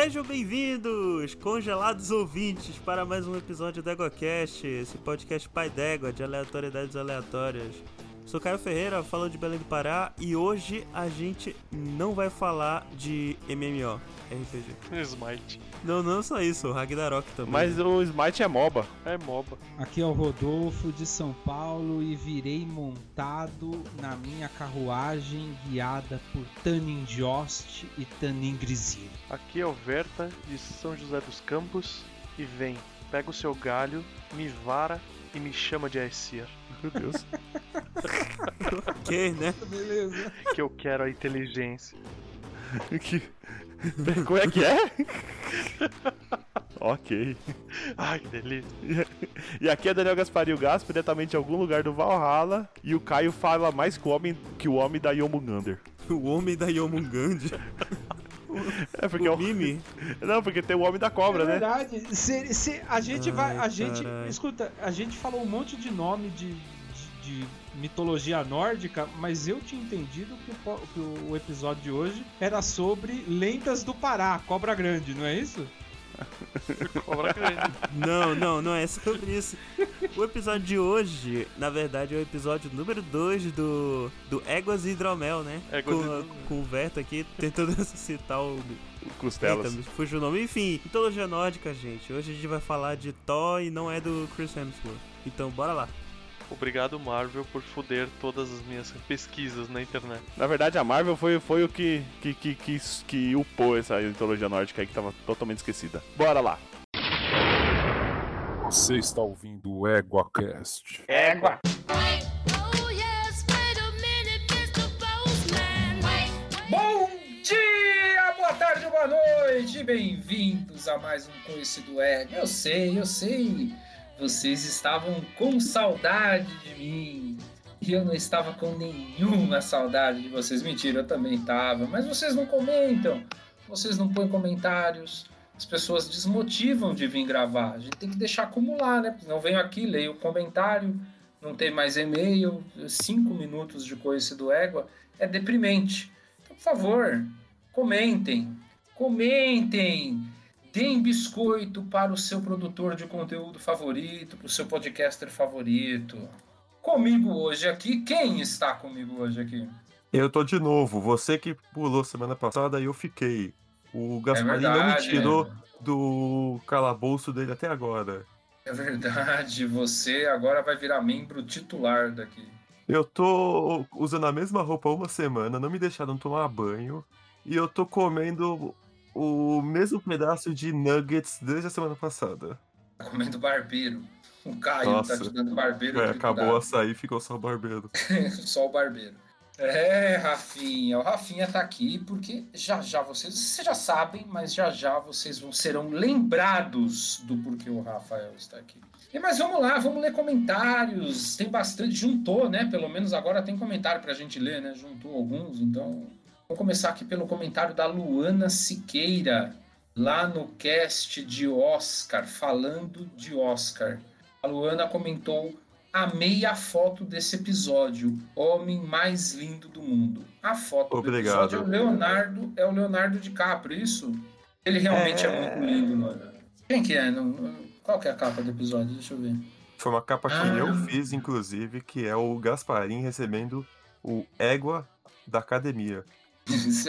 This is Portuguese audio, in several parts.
Sejam bem-vindos, congelados ouvintes, para mais um episódio do EgoCast, esse podcast pai d'égua de aleatoriedades aleatórias. Sou Caio Ferreira, falando de Belém do Pará, e hoje a gente não vai falar de MMO, RPG. Smite. Não, não só isso, o Ragnarok também. Mas o Smite é MOBA. É MOBA. Aqui é o Rodolfo de São Paulo e virei montado na minha carruagem guiada por Tanin Jost e Tanin Grisir. Aqui é o Verta de São José dos Campos e vem, pega o seu galho, me vara e me chama de Aesir. Meu Deus. ok, né? Beleza. Que eu quero a inteligência. que... Como é que é? ok. Ai, que delícia. E aqui é Daniel Gasparinho Gaspo, diretamente de algum lugar do Valhalla. E o Caio fala mais que o homem, que o homem da Yomungander. O homem da Yomungand. É porque o é o... Mimi. Não, porque tem o homem da cobra, é né? verdade. Se, se a gente Ai, vai. A gente. carai. Escuta, a gente falou um monte de nome de, de, de mitologia nórdica, mas eu tinha entendido que o, que o episódio de hoje era sobre lendas do Pará, Cobra Grande, não é isso? Cobra. Não, não, não é sobre isso. O episódio de hoje, na verdade, é o episódio número 2 do, do Éguas e Hidromel, né? Éguas com, Hidromel. com o Verto aqui tentando ressuscitar o. Costelas. Eita, me fugiu o nome. Enfim, mitologia nórdica, gente. Hoje a gente vai falar de Thor e não é do Chris Hemsworth. Então, bora lá. Obrigado, Marvel, por foder todas as minhas pesquisas na internet. Na verdade, a Marvel foi, foi o que, que, que, que, que upou essa mitologia nórdica aí que tava totalmente esquecida. Bora lá. Você está ouvindo o EguaCast. Égua! Bom dia, boa tarde, boa noite, bem-vindos a mais um Coice do Ego. Eu sei, eu sei, vocês estavam com saudade de mim. E eu não estava com nenhuma saudade de vocês. Mentira, eu também estava. Mas vocês não comentam, vocês não põem comentários. As pessoas desmotivam de vir gravar. A gente tem que deixar acumular, né? Não venho aqui, leio o comentário, não tem mais e-mail. Cinco minutos de Coice do Égua é deprimente. Então, por favor, comentem, comentem, deem biscoito para o seu produtor de conteúdo favorito, para o seu podcaster favorito. Comigo hoje aqui, quem está comigo hoje aqui? Eu tô de novo. Você que pulou semana passada e eu fiquei. O Gasparim não me verdade, tirou é. do calabouço dele até agora. É verdade, você agora vai virar membro titular daqui. Eu tô usando a mesma roupa uma semana, não me deixaram tomar banho. E eu tô comendo o mesmo pedaço de nuggets desde a semana passada. Tá comendo barbeiro. O Caio Nossa. tá te dando barbeiro. É, acabou o açaí, ficou só o barbeiro. Só o barbeiro. É, Rafinha. O Rafinha tá aqui porque já já vocês, vocês já sabem, mas já já vocês vão serão lembrados do porquê o Rafael está aqui. E, mas vamos lá, vamos ler comentários. Tem bastante, juntou, né? Pelo menos agora tem comentário pra gente ler, né? Juntou alguns, então. Vamos começar aqui pelo comentário da Luana Siqueira, lá no cast de Oscar, falando de Oscar. A Luana comentou Amei a foto desse episódio. Homem mais lindo do mundo. A foto Obrigado. do episódio é o Leonardo, é o Leonardo DiCaprio, isso? Ele realmente é, É. muito lindo, mano. Quem que é? Qual que é a capa do episódio? Deixa eu ver. Foi uma capa que Ah. eu fiz, inclusive, que é o Gasparim recebendo o Égua da academia.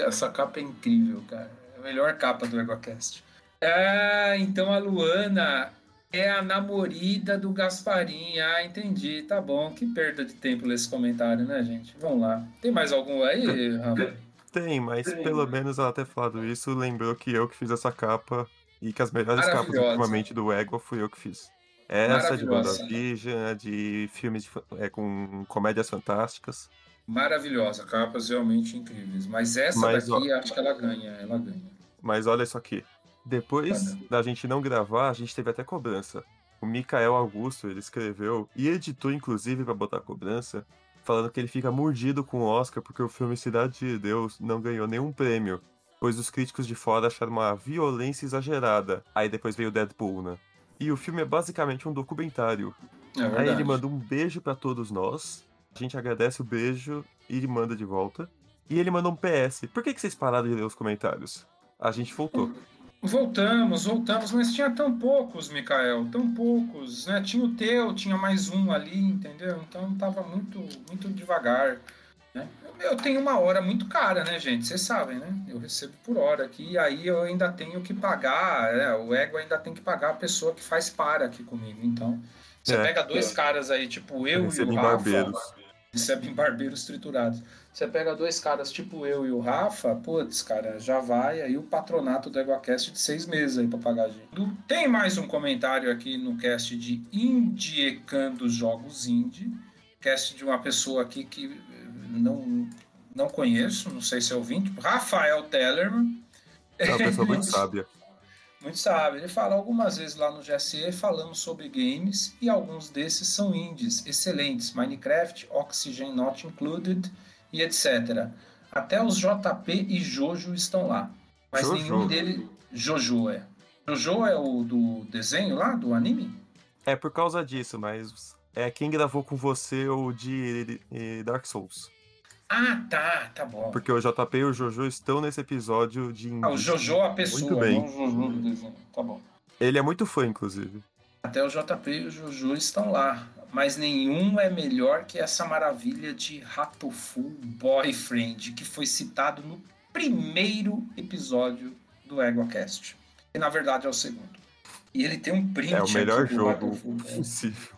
Essa capa é incrível, cara. É a melhor capa do EgoCast. Ah, então a Luana é a namorida do Gasparim. Ah, entendi. Tá bom. Que perda de tempo ler esse comentário, né, gente? Vamos lá. Tem mais algum aí, Rafa? Tem, mas Tem. pelo menos ela ter falado isso, lembrou que eu que fiz essa capa e que as melhores capas ultimamente do Égua fui eu que fiz. Essa de. WandaVision, de filmes de é, com comédias fantásticas. Maravilhosa. Capas realmente incríveis. Mas essa Mas, daqui, acho que ela ganha. Ela ganha. Mas olha isso aqui. Depois da gente não gravar, a gente teve até cobrança. O Mikael Augusto, ele escreveu e editou, inclusive, pra botar cobrança, falando que ele fica mordido com o Oscar porque o filme Cidade de Deus não ganhou nenhum prêmio, pois os críticos de fora acharam uma violência exagerada. Aí depois veio Deadpool, né? E o filme é basicamente um documentário. É Aí ele manda um beijo pra todos nós. A gente agradece o beijo e ele manda de volta. E ele manda um PS. Por que, que vocês pararam de ler os comentários? A gente voltou. Voltamos, voltamos, mas tinha tão poucos, Mikael, tão poucos, né? Tinha o teu, tinha mais um ali, entendeu? Então tava muito, muito devagar, né? Eu tenho uma hora muito cara, né, gente? Vocês sabem, né? Eu recebo por hora aqui, e aí eu ainda tenho que pagar, né? o ego ainda tem que pagar a pessoa que faz para aqui comigo. Então, você É, pega dois caras aí, tipo eu e Recebo o Rafa, barbeiros. Recebem barbeiros triturados. Você pega dois caras tipo eu e o Rafa, putz, cara, já vai aí o patronato do EgoCast de seis meses aí pra pagar a gente. Tem mais um comentário aqui no cast de Indiecando Jogos Indie. Cast de uma pessoa aqui que eh, não, não conheço, não sei se é ouvinte. Rafael Tellerman. É uma pessoa muito sábia. Muito sábio. Ele fala algumas vezes lá no GSE falando sobre games e alguns desses são indies excelentes. Minecraft, Oxygen Not Included e etc. Até os JP e Jojo estão lá. Mas Jojo? nenhum dele. Jojo é. Jojo é o do desenho lá, do anime? É por causa disso, mas é quem gravou com você o de Dark Souls. Ah, tá, tá bom. Porque o JP e o Jojo estão nesse episódio de Ah, o. Jojo a pessoa, Muito bem. Jojo do desenho. Tá bom. Ele é muito fã, inclusive. Até o JP e o Juju estão lá. Mas nenhum é melhor que essa maravilha de Ratofu Boyfriend, que foi citado no primeiro episódio do EgoCast. Que na verdade é o segundo. E ele tem um print É o melhor aqui do jogo Ratofu. possível.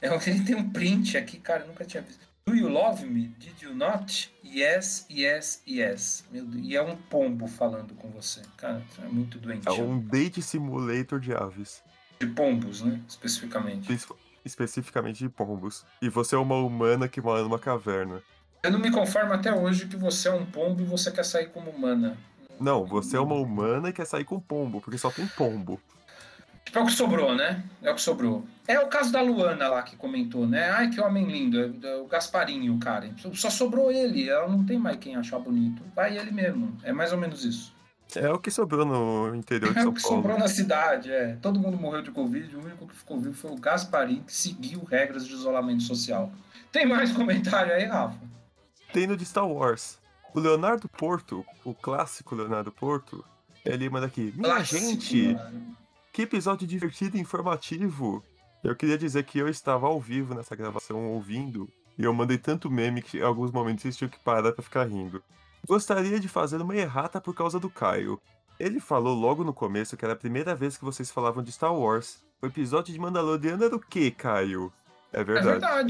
É, ele tem um print aqui, cara, nunca tinha visto. Do you love me? Did you not? Yes, yes, yes. Meu Deus. E é um pombo falando com você. Cara, é muito doente. É um date simulator de aves. De pombos, né? Especificamente. es- Especificamente de pombos. E você é uma humana que mora numa caverna. Eu não me conformo até hoje que você é um pombo e você quer sair como humana. Não, você é uma humana e quer sair com pombo, porque só tem pombo. É o que sobrou, né? É o que sobrou. É o caso da Luana lá que comentou, né? Ai, que homem lindo. É é o Gasparinho, cara. Só sobrou ele. Ela não tem mais quem achar bonito. Vai ele mesmo. É mais ou menos isso. É o que sobrou no interior de É São o que Paulo. sobrou na cidade, é. Todo mundo morreu de Covid, o único que ficou vivo foi o Gasparinho, que seguiu regras de isolamento social. Tem mais comentário aí, Rafa? Tem no de Star Wars. O Leonardo Porto, o clássico Leonardo Porto, ele manda aqui. Minha Clássico, gente, mano. Que episódio divertido e informativo. Eu queria dizer que eu estava ao vivo nessa gravação ouvindo, e eu mandei tanto meme que em alguns momentos vocês tinham que parar pra ficar rindo. Gostaria de fazer uma errata por causa do Caio. Ele falou logo no começo que era a primeira vez que vocês falavam de Star Wars. O episódio de Mandaloriano era o quê, Caio? É É verdade.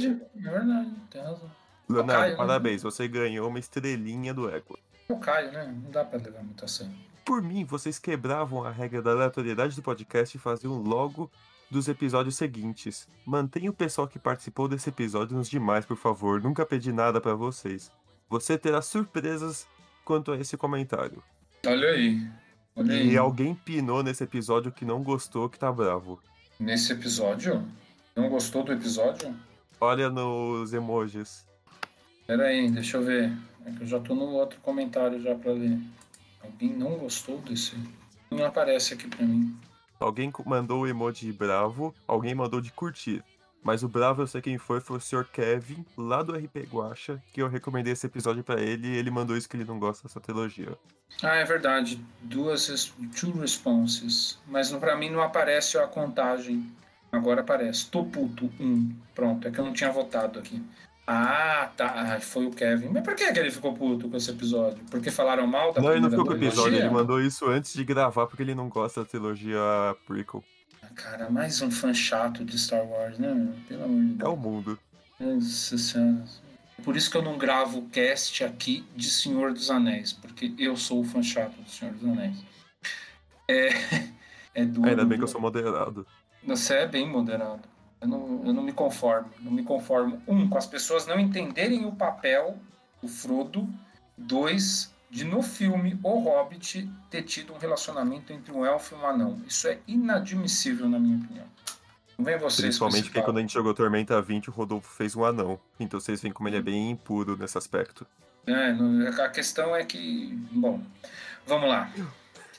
verdade, é verdade, tem razão. Leonardo, Caio, né? parabéns, você ganhou uma estrelinha do. É o Caio, né? Não dá pra levar muito a sério. Por mim, vocês quebravam a regra da aleatoriedade do podcast e faziam logo dos episódios seguintes. Mantenha o pessoal que participou desse episódio nos demais, por favor. Nunca pedi nada pra vocês. Você terá surpresas quanto a esse comentário. Olha aí. Olha aí. E alguém pinou nesse episódio que não gostou, que tá bravo. Nesse episódio? Não gostou do episódio? Olha nos emojis. Pera aí, deixa eu ver. É que eu já tô no outro comentário já pra ler. Alguém não gostou desse? Não aparece aqui pra mim. Alguém mandou o emoji de bravo, alguém mandou de curtir. Mas o bravo eu sei quem foi, foi o Sr. Kevin, lá do RP Guacha, que eu recomendei esse episódio pra ele e ele mandou isso que ele não gosta dessa trilogia. Ah, é verdade. Duas two responses. Mas pra mim não aparece a contagem. Agora aparece. Tô puto. Um. Pronto. É que eu não tinha votado aqui. Ah, tá. Ah, Foi o Kevin. Mas por que, que ele ficou puto com esse episódio? Porque falaram mal da não, ele não ficou com o episódio, ele mandou isso antes de gravar porque ele não gosta da trilogia prequel. Cara, mais um fã chato de Star Wars, né? meu? Pelo amor de É Deus. o mundo. Nossa senhora. Por isso que eu não gravo cast aqui de Senhor dos Anéis, porque eu sou o fã chato do Senhor dos Anéis. É, é duro. Ainda bem que eu viu? sou moderado. Você é bem moderado. Eu não, eu não me conformo. Não me conformo. Um, com as pessoas não entenderem o papel do Frodo. Dois, de no filme O Hobbit ter tido um relacionamento entre um elfo e um anão. Isso é inadmissível, na minha opinião. Não vem vocês Principalmente porque quando a gente jogou Tormenta 20, o Rodolfo fez um anão. Então vocês veem como ele é bem impuro nesse aspecto. É, a questão é que. Bom, vamos lá.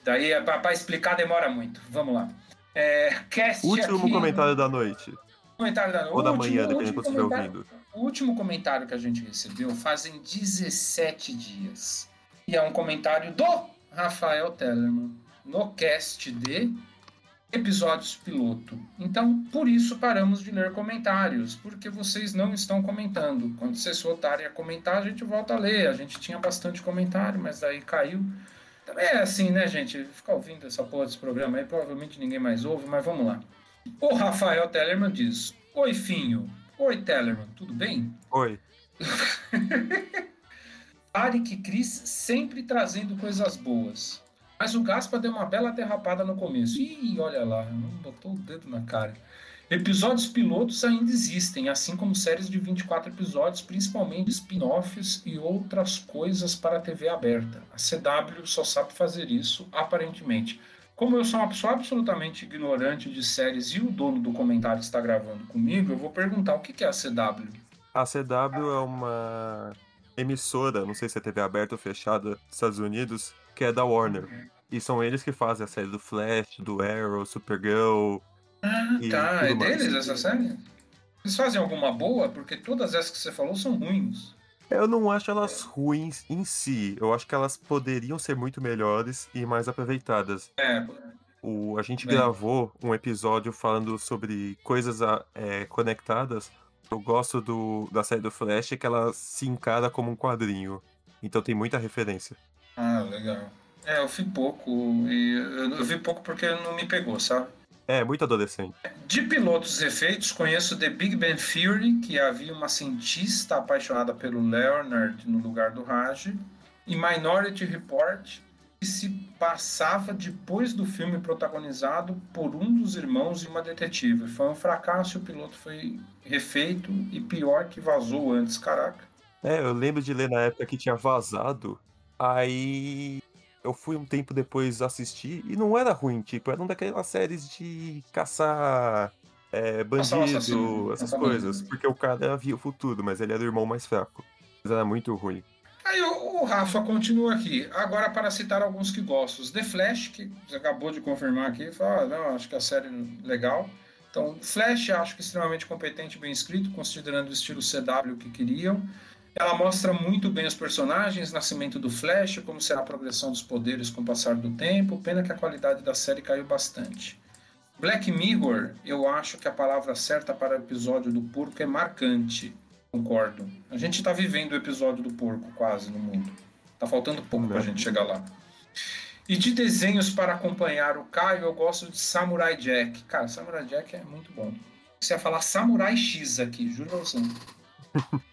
Daí, pra explicar, demora muito. Vamos lá. É, Último aqui- comentário da noite. Comentário da Ou da último- manhã, dependendo quando estiver ouvindo. O último comentário que a gente recebeu fazem 17 dias. E é um comentário do Rafael Tellerman. no cast de episódios piloto. Então, por isso paramos de ler comentários, porque vocês não estão comentando. Quando vocês voltarem a comentar, a gente volta a ler. A gente tinha bastante comentário, mas aí caiu. Também é assim, né, gente? Ficar ouvindo essa porra desse programa aí, provavelmente ninguém mais ouve, mas vamos lá. O Rafael Tellerman diz: Oi, Finho. Oi, Tellerman, tudo bem? Oi. Tarek e Cris sempre trazendo coisas boas. Mas o Gaspa deu uma bela derrapada no começo. Ih, olha lá, não botou o dedo na cara. Episódios pilotos ainda existem, assim como séries de 24 episódios, principalmente spin-offs e outras coisas para a TV aberta. A CW só sabe fazer isso, aparentemente. Como eu sou uma pessoa absolutamente ignorante de séries e o dono do comentário está gravando comigo, eu vou perguntar o que é a CW. A CW é uma emissora, não sei se é TV aberta ou fechada, dos Estados Unidos, que é da Warner. E são eles que fazem a série do Flash, do Arrow, Supergirl. Ah, tá. É mais. deles essa série? Eles fazem alguma boa? Porque todas essas que você falou são ruins. Eu não acho elas ruins em si. Eu acho que elas poderiam ser muito melhores e mais aproveitadas. É, O, a gente Bem. gravou um episódio falando sobre coisas ah, é, conectadas. Eu gosto do, da série do Flash que ela se encara como um quadrinho. Então tem muita referência. Ah, legal. É, eu vi pouco. E eu vi pouco porque não me pegou, sabe? É, muito adolescente. De pilotos efeitos, conheço The Big Bang Theory, que havia uma cientista apaixonada pelo Leonard no lugar do Raj, e Minority Report, que se passava depois do filme protagonizado por um dos irmãos e uma detetive. Foi um fracasso, o piloto foi refeito e pior que vazou antes, caraca. É, eu lembro de ler na época que tinha vazado. Aí eu fui um tempo depois assistir e não era ruim, tipo, era uma daquelas séries de caçar é, bandido, essas coisas. Porque o cara via o futuro, mas ele era o irmão mais fraco. Mas era muito ruim. Aí o, o Rafa continua aqui. Agora, para citar alguns que gosto. The Flash, que você acabou de confirmar aqui, fala, ah, não, acho que a série é legal. Então, Flash, acho que extremamente competente e bem escrito, considerando o estilo CW que queriam. Ela mostra muito bem os personagens, nascimento do Flash, como será a progressão dos poderes com o passar do tempo. Pena que a qualidade da série caiu bastante. Black Mirror, eu acho que a palavra certa para o episódio do porco é marcante. Concordo. A gente está vivendo o episódio do porco quase no mundo. Tá faltando pouco pra Né? gente chegar lá. E de desenhos para acompanhar o Caio, eu gosto de Samurai Jack. Cara, Samurai Jack é muito bom. Você ia falar Samurai X aqui, juro pra você.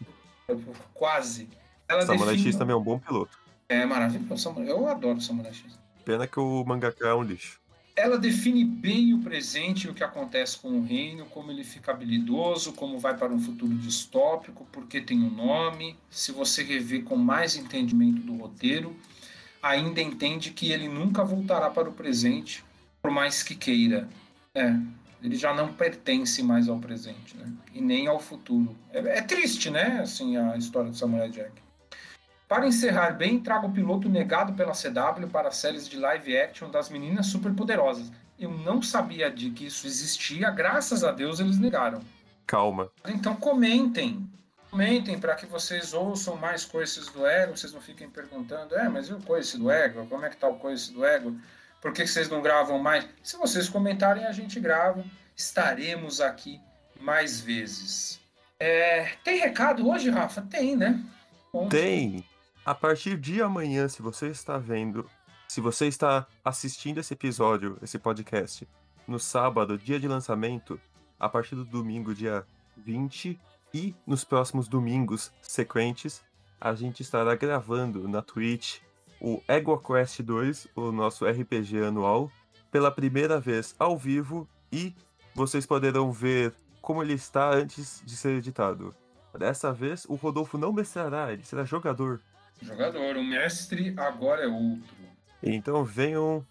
Quase. Ela Samurai define- X também é um bom piloto. É maravilhoso. Eu adoro Samurai X. Pena que o mangaka é um lixo. Ela define bem o presente e o que acontece com o reino, como ele fica habilidoso, como vai para um futuro distópico, porque tem um nome. Se você rever com mais entendimento do roteiro, ainda entende que ele nunca voltará para o presente, por mais que queira. É, ele já não pertence mais ao presente, né? E nem ao futuro. É, é triste, né? Assim, a história do Samurai Jack. Para encerrar bem, trago o piloto negado pela CW para séries de live action das meninas superpoderosas. Eu não sabia de que isso existia, graças a Deus eles negaram. Calma. Então comentem. Comentem para que vocês ouçam mais coisas do ego, vocês não fiquem perguntando, é, mas e o coice do ego? Como é que tá o coice do ego? Por que vocês não gravam mais? Se vocês comentarem, a gente grava. Estaremos aqui mais vezes. É, tem recado hoje, Rafa? Tem, né? Bom, Tem! A partir de amanhã, se você está vendo, se você está assistindo esse episódio, esse podcast, no sábado, dia de lançamento, a partir do domingo, dia 20, e nos próximos domingos sequentes, a gente estará gravando na Twitch o EgoQuest 2, o nosso RPG anual, pela primeira vez ao vivo e vocês poderão ver como ele está antes de ser editado. Dessa vez, o Rodolfo não mestrará, ele será jogador. Jogador, o mestre agora é outro. Então venham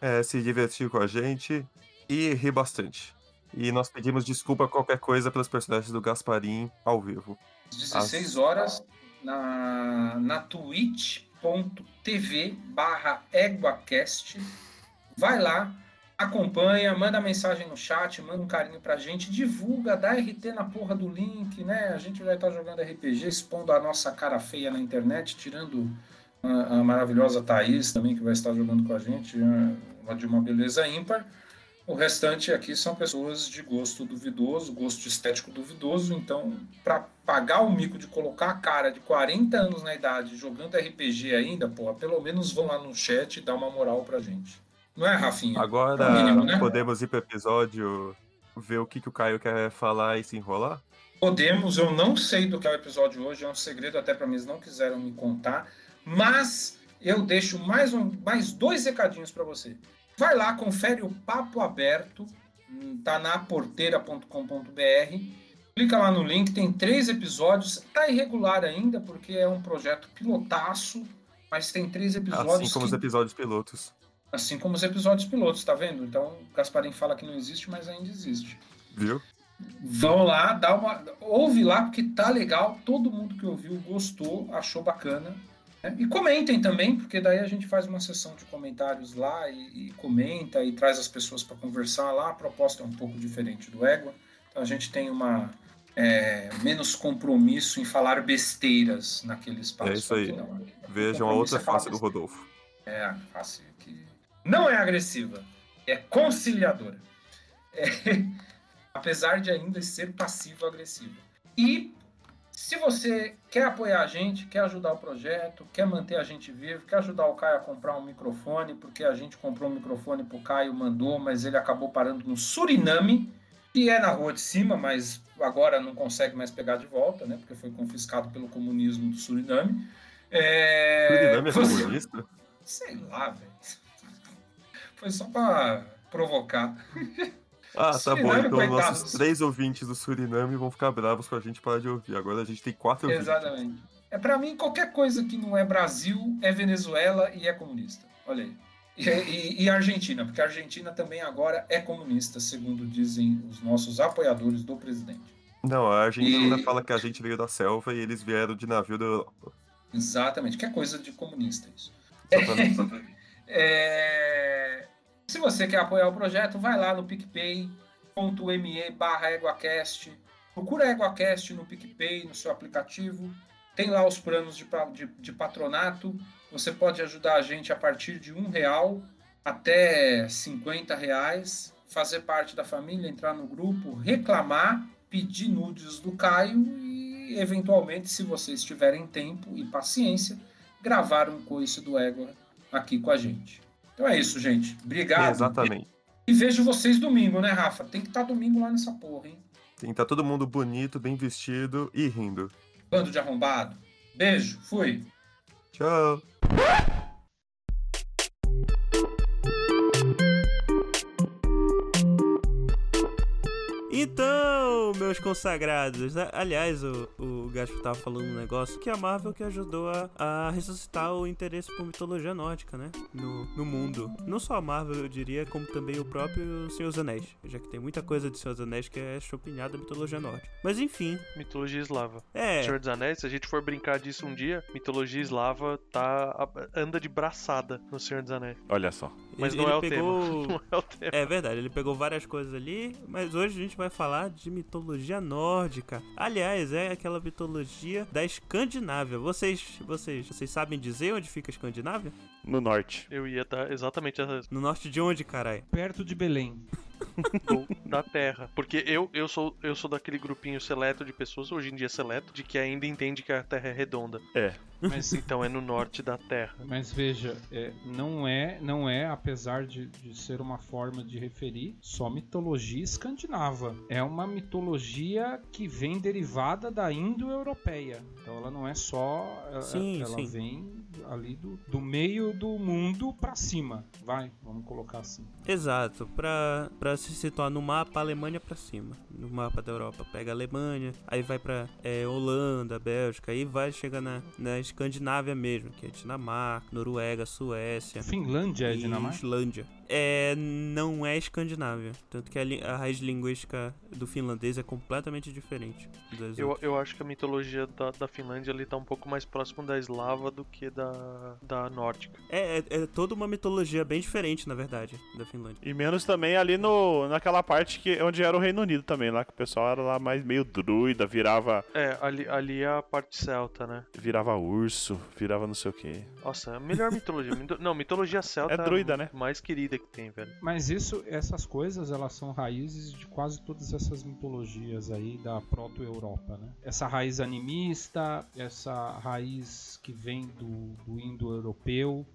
é, se divertir com a gente e rir bastante. E nós pedimos desculpa qualquer coisa pelos personagens do Gasparim ao vivo. Às 16 horas na, na twitch.tv barra EguaCast. Vai lá, acompanha, manda mensagem no chat, manda um carinho pra gente, divulga, dá RT na porra do link, né? A gente vai estar jogando RPG, expondo a nossa cara feia na internet, tirando a, a maravilhosa Thaís também, que vai estar jogando com a gente. uma, de uma beleza ímpar. O restante aqui são pessoas de gosto duvidoso, gosto estético duvidoso. Então, para pagar o mico de colocar a cara de 40 anos na idade jogando RPG ainda, porra, pelo menos vão lá no chat e dar uma moral pra gente. Não é, Rafinha? Agora É mínimo, né? podemos ir pro episódio, ver o que, que o Caio quer falar e se enrolar? Podemos, eu não sei do que é o episódio hoje, é um segredo até para mim, eles não quiseram me contar, mas eu deixo mais, um, mais dois recadinhos para você. Vai lá, confere o Papo Aberto, hum, tá na porteira.com.br, clica lá no link, tem três episódios, tá irregular ainda, porque é um projeto pilotaço, mas tem três episódios Assim como os que- episódios pilotos. assim como os episódios pilotos, tá vendo? Então, o Gasparim fala que não existe, mas ainda existe. Viu? Vão lá, dá uma. Ouve lá, porque tá legal. Todo mundo que ouviu gostou, achou bacana. Né? E comentem também, porque daí a gente faz uma sessão de comentários lá e, e comenta e traz as pessoas para conversar lá. A proposta é um pouco diferente do Égua. Então a gente tem uma. é, menos compromisso em falar besteiras naquele espaço. É isso aí. Aqui não, Vejam a outra é face do. Rodolfo. É a face que não é agressiva, é conciliadora. É, apesar de ainda ser passivo-agressiva. E se você quer apoiar a gente, quer ajudar o projeto, quer manter a gente vivo, quer ajudar o Caio a comprar um microfone, porque a gente comprou um microfone pro Caio, mandou, mas ele acabou parando no Suriname, que é na rua de cima, mas agora não consegue mais pegar de volta, né? Porque foi confiscado pelo comunismo do Suriname. É, Suriname é você- comunista? Sei lá, velho. Foi só pra provocar. Ah, tá bom. Suriname, Então coitados. nossos três ouvintes do Suriname vão ficar bravos com a gente parar de ouvir. Agora a gente tem quatro ouvintes. Exatamente. É para mim qualquer coisa que não é Brasil é Venezuela e é comunista. Olha aí. E, e- e Argentina, porque a Argentina também agora é comunista, segundo dizem os nossos apoiadores do presidente. Não, a Argentina E- ainda fala que a gente veio da selva e eles vieram de navio da Europa. Exatamente, que é coisa de comunista isso. Exatamente. É, Se você quer apoiar o projeto, vai lá no picpay.me barra EguaCast. Procura EguaCast no PicPay, no seu aplicativo. Tem lá os planos de, de- de patronato. Você pode ajudar a gente a partir de um real até 50 reais. Fazer parte da família, entrar no grupo, reclamar, pedir nudes do Caio e, eventualmente, se vocês tiverem tempo e paciência, gravar um coice do Égua aqui com a gente. Então é isso, gente. Obrigado. Exatamente. E vejo vocês domingo, né, Rafa? Tem que estar domingo lá nessa porra, hein? Tem que tá todo mundo bonito, bem vestido e rindo. Bando de arrombado. Beijo, fui. Tchau. Consagrados, aliás, o, o Gaspo tava falando um negócio que a Marvel que ajudou a, a ressuscitar o interesse por mitologia nórdica, né? No, no mundo. Não só a Marvel, eu diria, como também o próprio Senhor dos Anéis. Já que tem muita coisa de Senhor dos Anéis que é chupinhada mitologia nórdica. Mas enfim, Mitologia eslava. é. Senhor dos Anéis, se a gente for brincar disso um dia, mitologia eslava tá anda de braçada no Senhor dos Anéis. Olha só. Mas ele, não é pegou... tema. Não é o tema. É verdade, ele pegou várias coisas ali, mas hoje a gente vai falar de mitologia nórdica. Aliás, é aquela mitologia da Escandinávia. Vocês, vocês, vocês sabem dizer onde fica a Escandinávia? No norte. Eu ia dar exatamente essa No norte de onde, carai? Perto de Belém. da Terra. Porque eu, eu, sou, eu sou daquele grupinho seleto de pessoas, hoje em dia seleto, de que ainda entende que a Terra é redonda. É. Mas, Então é no norte da Terra. mas veja, é, não é, não é, apesar de, de ser uma forma de referir, só mitologia escandinava. É uma mitologia que vem derivada da indo-europeia. Então ela não é só. ela- Sim, ela sim. vem ali do, do meio do mundo pra cima. Vai, vamos colocar assim. Exato, pra, pra se situar no mapa, a Alemanha pra cima. No mapa da Europa, pega a Alemanha, aí vai pra é, Holanda, Bélgica, aí vai chegar na, na Escandinávia mesmo, que é Dinamarca, Noruega, Suécia. Finlândia é Dinamarca? Islândia. É, não é Escandinávia. Tanto que a, a raiz linguística do finlandês é completamente diferente das Eu, outras. eu acho que a mitologia da, da Finlândia ali tá um pouco mais próximo da eslava do que da da, nórdica. É, é, é toda uma mitologia bem diferente, na verdade, da Finlândia. E menos também ali no, naquela parte que, onde era o Reino Unido também, lá que o pessoal era lá mais meio druida, virava, É, ali, ali é a parte celta, né? virava urso, virava não sei o que. Nossa, a melhor mitologia. Mito- Não, mitologia celta É druida, né? mais querida que tem, velho. Mas isso, essas coisas, elas são raízes de quase todas essas mitologias aí da proto-europa, né? Essa raiz animista, essa raiz que vem do, do indo-europeu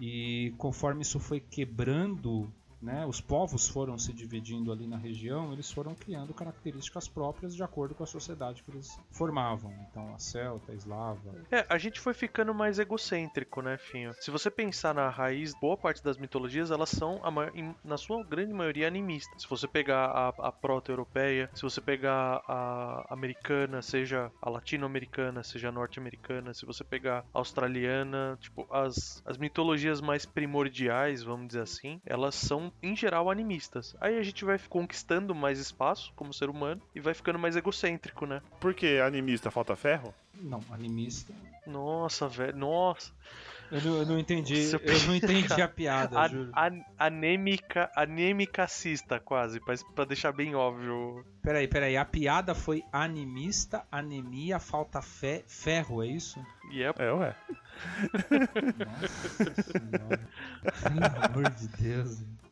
e conforme isso foi quebrando, né, os povos foram se dividindo ali na região, eles foram criando características próprias de acordo com a sociedade que eles formavam. Então, a celta, a eslava, É, a gente foi ficando mais egocêntrico, né, Finho? Se você pensar na raiz, boa parte das mitologias, elas são, a ma- em- na sua grande maioria, animistas. Se você pegar a, a proto-europeia, se você pegar a americana, seja a latino-americana, seja a norte-americana, se você pegar a australiana, tipo, as, as mitologias mais primordiais, vamos dizer assim, elas são, em geral, animistas. Aí a gente vai conquistando mais espaço como ser humano e vai ficando mais egocêntrico, né? Por que animista falta ferro? não, animista. Nossa, velho, nossa. Eu não, eu não entendi, Seu eu não entendi a piada, A, juro. an- anêmica, anemicacista, quase, pra, pra deixar bem óbvio. Peraí, peraí, a piada foi animista, anemia, falta fé, ferro, é isso? E é É, ué. Nossa senhora. Pelo amor de Deus.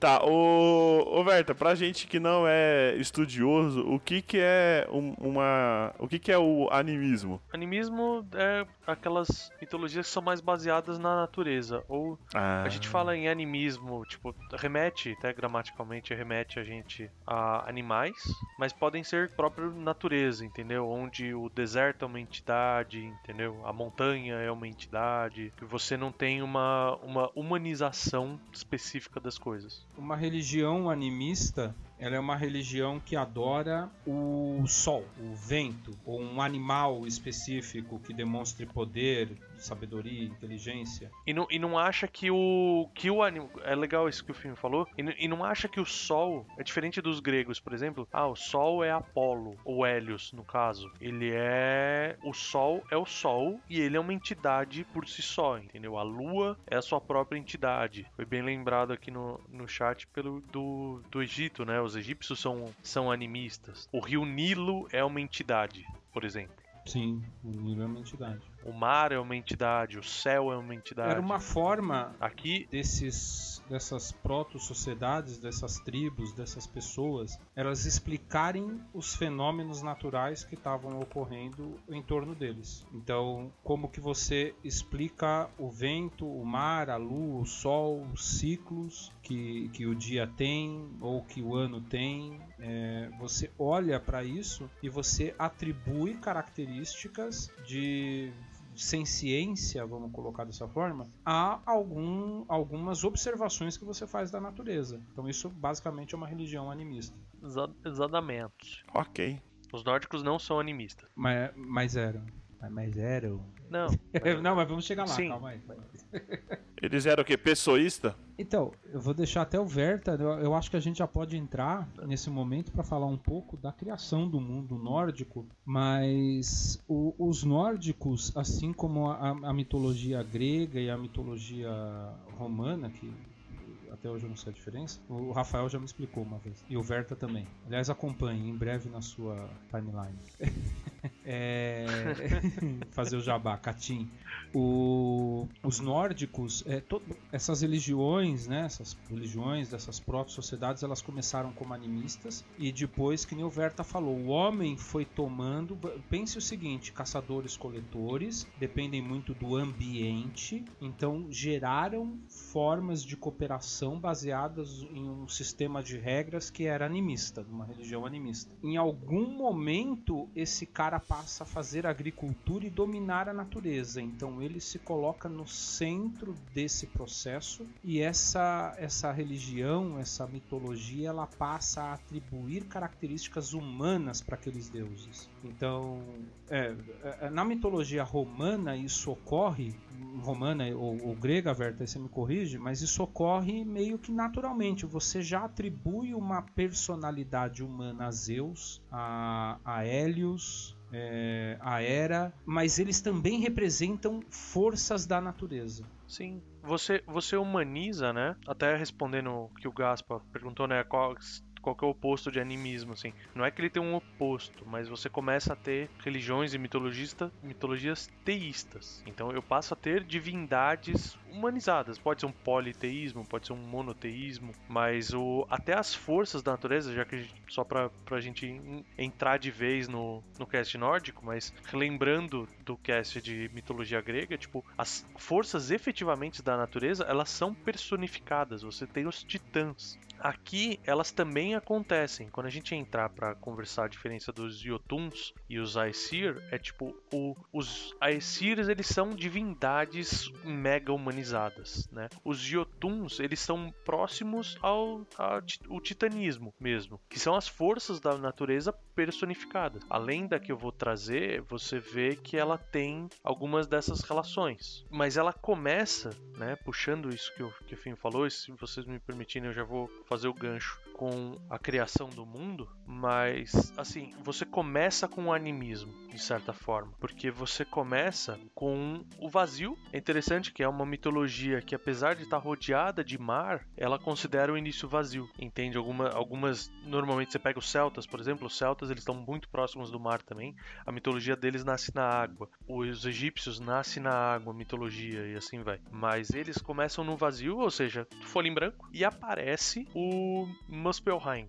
Tá, ô, ô Verta, pra gente que não é estudioso, o que que é um- uma... O que que é o animismo? animismo é aquelas mitologias que são mais baseadas na natureza. Ou Ah, a gente fala em animismo, tipo, remete, até gramaticalmente remete a gente a animais, mas podem ser própria natureza, entendeu? Onde o deserto é uma entidade, entendeu? A montanha é uma entidade, que você não tem uma, uma humanização específica das coisas. Uma religião animista, ela é uma religião que adora o sol, o vento, ou um animal específico que demonstre poder, sabedoria, inteligência. E não, e não acha que o. que o anim... É legal isso que o filme falou. E, não- e não acha que o Sol é diferente dos gregos, por exemplo. Ah, o Sol é Apolo, ou Hélios, no caso. Ele é. O Sol é o Sol e ele é uma entidade por si só, entendeu? A Lua é a sua própria entidade. Foi bem lembrado aqui no, no chat pelo do, do Egito, né? Os egípcios são, são animistas. O rio Nilo é uma entidade, por exemplo. Sim, o Nilo é uma entidade. O mar é uma entidade, o céu é uma entidade. Era uma forma Aqui desses dessas proto-sociedades, dessas tribos, dessas pessoas, elas explicarem os fenômenos naturais que estavam ocorrendo em torno deles. Então, como que você explica o vento, o mar, a lua, o sol, os ciclos que, que o dia tem ou que o ano tem? É, você olha para isso e você atribui características de sem ciência, vamos colocar dessa forma, há algum, algumas observações que você faz da natureza. Então isso basicamente é uma religião animista. Exa- Exatamente. ok. Os nórdicos não são animistas. Mas, mas eram. Mas- eram. Não. Não, mas vamos chegar lá, Sim. calma aí. Eles eram o quê? Pessoísta? Então, eu vou deixar até o Verta, eu, eu acho que a gente já pode entrar nesse momento para falar um pouco da criação do mundo nórdico, mas o- os nórdicos, assim como a, a mitologia grega e a mitologia romana, que até hoje eu não sei a diferença, o Rafael já me explicou uma vez, e o Verta também. Aliás, acompanhe em breve na sua timeline. É, fazer o jabá, Catim. O- os nórdicos, é, to- essas religiões, né, essas religiões dessas proto-sociedades, elas começaram como animistas e depois, que nem o Verta falou, o homem foi tomando. Pense o seguinte: caçadores-coletores dependem muito do ambiente, então geraram formas de cooperação baseadas em um sistema de regras que era animista, uma religião animista. Em algum momento, esse cara passa a fazer agricultura e dominar a natureza. Então ele se coloca no centro desse processo e essa essa religião, essa mitologia, ela passa a atribuir características humanas para aqueles deuses. Então, é, é, na mitologia romana isso ocorre, romana ou, ou grega, Verta, você me corrige, mas isso ocorre meio que naturalmente. Você já atribui uma personalidade humana a Zeus, a, a Hélios, é, a Era, mas eles também representam forças da natureza. Sim. Você, você humaniza, né? Até respondendo o que o Gaspa perguntou, né? Qual, qual que é o oposto de animismo, assim. Não é que ele tem um oposto, mas você começa a ter religiões e mitologista, mitologias teístas. Então eu passo a ter divindades humanizadas. Pode ser um politeísmo, pode ser um monoteísmo, mas o, até as forças da natureza, já que a só pra, pra gente en- entrar de vez no, no cast nórdico, mas lembrando do cast de mitologia grega, tipo, as forças efetivamente da natureza, elas são personificadas. Você tem os titãs. Aqui elas também acontecem. Quando a gente entrar pra conversar a diferença dos Jotuns e os Aesir, é tipo o, os Aesirs eles são divindades mega humanizadas, né? Os Jotuns eles são próximos ao, ao ti- o titanismo mesmo, que são as forças da natureza personificadas. Além da que eu vou trazer, você vê que ela tem algumas dessas relações, mas ela começa, né? Puxando isso que o que o Fim falou, se vocês me permitirem, eu já vou fazer o gancho com a criação do mundo, mas assim, você começa com o animismo, de certa forma, porque você começa com o vazio. É interessante que é uma mitologia que apesar de estar rodeada de mar, ela considera o início vazio. Entende? Alguma, algumas normalmente você pega os celtas, por exemplo, os celtas eles estão muito próximos do mar também. A mitologia deles nasce na água. Os egípcios nascem na água, a mitologia e assim vai. Mas eles começam no vazio, ou seja, folha em branco, e aparece o Muspelheim.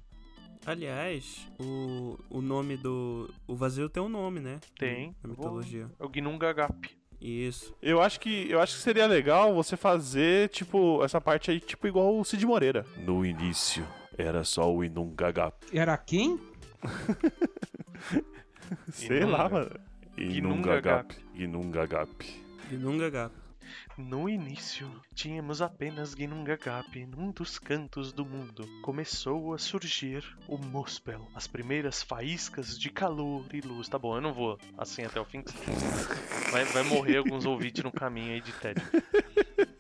Aliás, o, o nome do. O vazio tem um nome, né? Tem. Na mitologia. É o Gnungagap. Isso. Eu acho que eu acho que seria legal você fazer, tipo, essa parte aí, tipo, igual o Cid Moreira. No início, era só o Inungagap. Era quem? Sei lá, Inunga- mano. Ginungagap. Ginungagap. Ginungagap. No início, tínhamos apenas Ginungagap num dos cantos do mundo. Começou a surgir o Muspel, as primeiras faíscas de calor e luz. Tá bom, eu não vou assim até o fim. Vai, vai morrer alguns ouvintes no caminho aí de TED.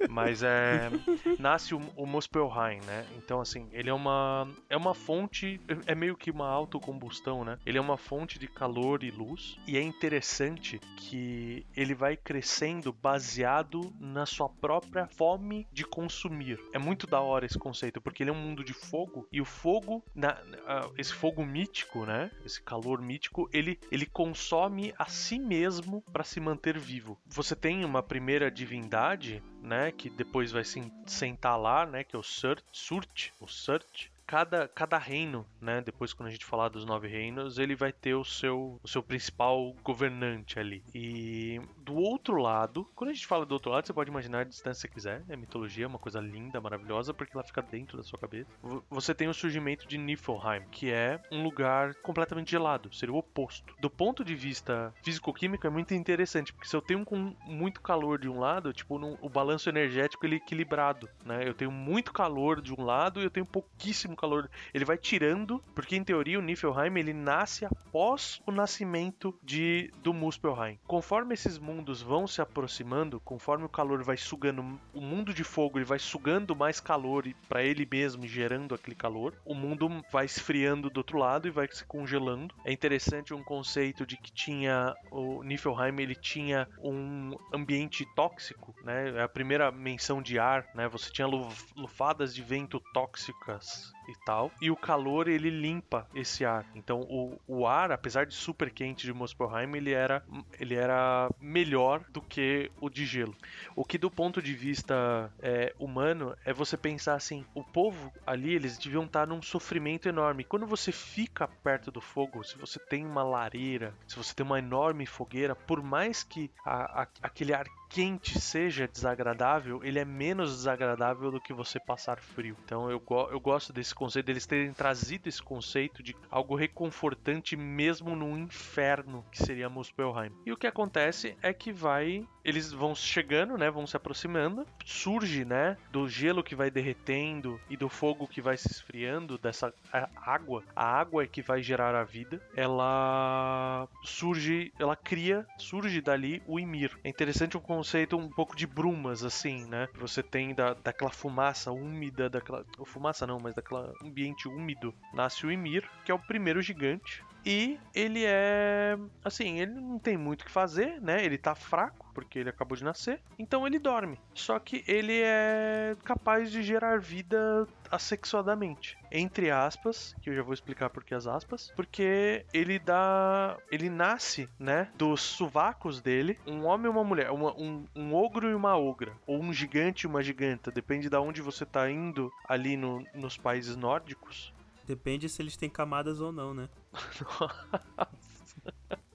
Mas é. Nasce o, o Muspelheim, né? Então, assim, ele é uma. É uma fonte. É meio que uma autocombustão, né? Ele é uma fonte de calor e luz. E é interessante que ele vai crescendo baseado na sua própria fome de consumir. É muito da hora esse conceito, porque ele é um mundo de fogo. E o fogo, na, ah, esse fogo mítico, né? Esse calor mítico, ele, ele consome a si mesmo para se manter vivo. Você tem uma primeira divindade, né? Que depois vai se sentar lá, né? Que é o Surt, Surt, o Surt. Cada, cada reino, né? Depois quando a gente falar dos nove reinos, ele vai ter o seu, o seu principal governante ali. E do outro lado, quando a gente fala do outro lado, você pode imaginar a distância que quiser. É mitologia, é uma coisa linda, maravilhosa, porque ela fica dentro da sua cabeça. Vo- Você tem o surgimento de Niflheim, que é um lugar completamente gelado, seria o oposto. Do ponto de vista físico-químico é muito interessante, porque se eu tenho com muito calor de um lado, tipo, o balanço energético ele é equilibrado, né? Eu tenho muito calor de um lado e eu tenho pouquíssimo calor. Ele vai tirando, porque em teoria o Niflheim ele nasce após o nascimento de do Muspelheim. Conforme esses mundos vão se aproximando, conforme o calor vai sugando o mundo de fogo, ele vai sugando mais calor para ele mesmo, gerando aquele calor. O mundo vai esfriando do outro lado e vai se congelando. É interessante um conceito de que tinha o Niflheim, ele tinha um ambiente tóxico, né? É a primeira menção de ar, né? Você tinha luf- lufadas de vento tóxicas e tal. E o calor ele limpa esse ar. Então o, o ar, apesar de super quente de Muspelheim, ele era, ele era melhor do que o de gelo. O que do ponto de vista é, humano é você pensar assim, o povo ali eles deviam estar num sofrimento enorme. Quando você fica perto do fogo, se você tem uma lareira, se você tem uma enorme fogueira, por mais que a- a- aquele ar quente seja desagradável, ele é menos desagradável do que você passar frio. Então eu, go- eu gosto desse conceito, deles terem trazido esse conceito de algo reconfortante mesmo no inferno que seria Muspelheim. E o que acontece é que vai, eles vão chegando, né, vão se aproximando, surge, né, do gelo que vai derretendo e do fogo que vai se esfriando dessa água. A água é que vai gerar a vida. Ela surge, ela cria, surge dali o Ymir. É interessante um conceito um pouco de brumas assim, né? Você tem da, daquela fumaça úmida, daquela ou fumaça não, mas daquela ambiente úmido, nasce o Ymir, que é o primeiro gigante. E ele é. Assim, ele não tem muito o que fazer, né? Ele tá fraco, porque ele acabou de nascer. Então ele dorme. Só que ele é capaz de gerar vida assexuadamente. Entre aspas, que eu já vou explicar por que as aspas. Porque ele dá. Ele nasce, né? Dos sovacos dele, um homem e uma mulher. uma- um, um ogro e uma ogra. Ou um gigante e uma giganta. Depende de onde você tá indo ali no- nos países nórdicos. Depende se eles têm camadas ou não, né?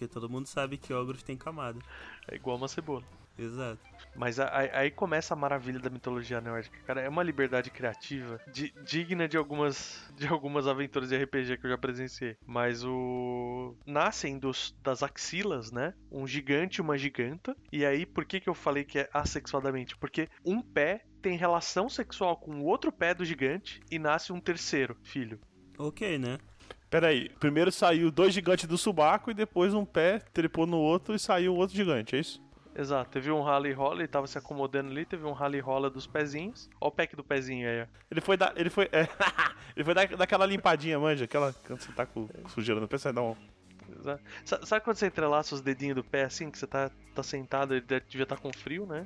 Porque todo mundo sabe que ogros têm camada. É igual uma cebola. Exato. Mas aí começa a maravilha da mitologia nórdica, cara. É uma liberdade criativa di- digna de algumas, de algumas aventuras de RPG que eu já presenciei. Mas o. Nascem dos, das axilas, né? Um gigante e uma giganta. E aí, por que, que eu falei que é assexuadamente? Porque um pé tem relação sexual com o outro pé do gigante e nasce um terceiro filho. Ok, né? Pera aí, primeiro saiu dois gigantes do subaco e depois um pé trepou no outro e saiu outro gigante, é isso? Exato, teve um rally rola, ele tava se acomodando ali, teve um rally rola dos pezinhos. Ó o pack do pezinho aí, ó. Ele foi dar. Ele foi. é, ele foi dar, dar aquela limpadinha, manja, aquela. Quando você tá com sujeira no pé, você dá um. Exa- Sa- Sabe quando você entrelaça os dedinhos do pé assim, que você tá, tá sentado, ele devia estar com frio, né?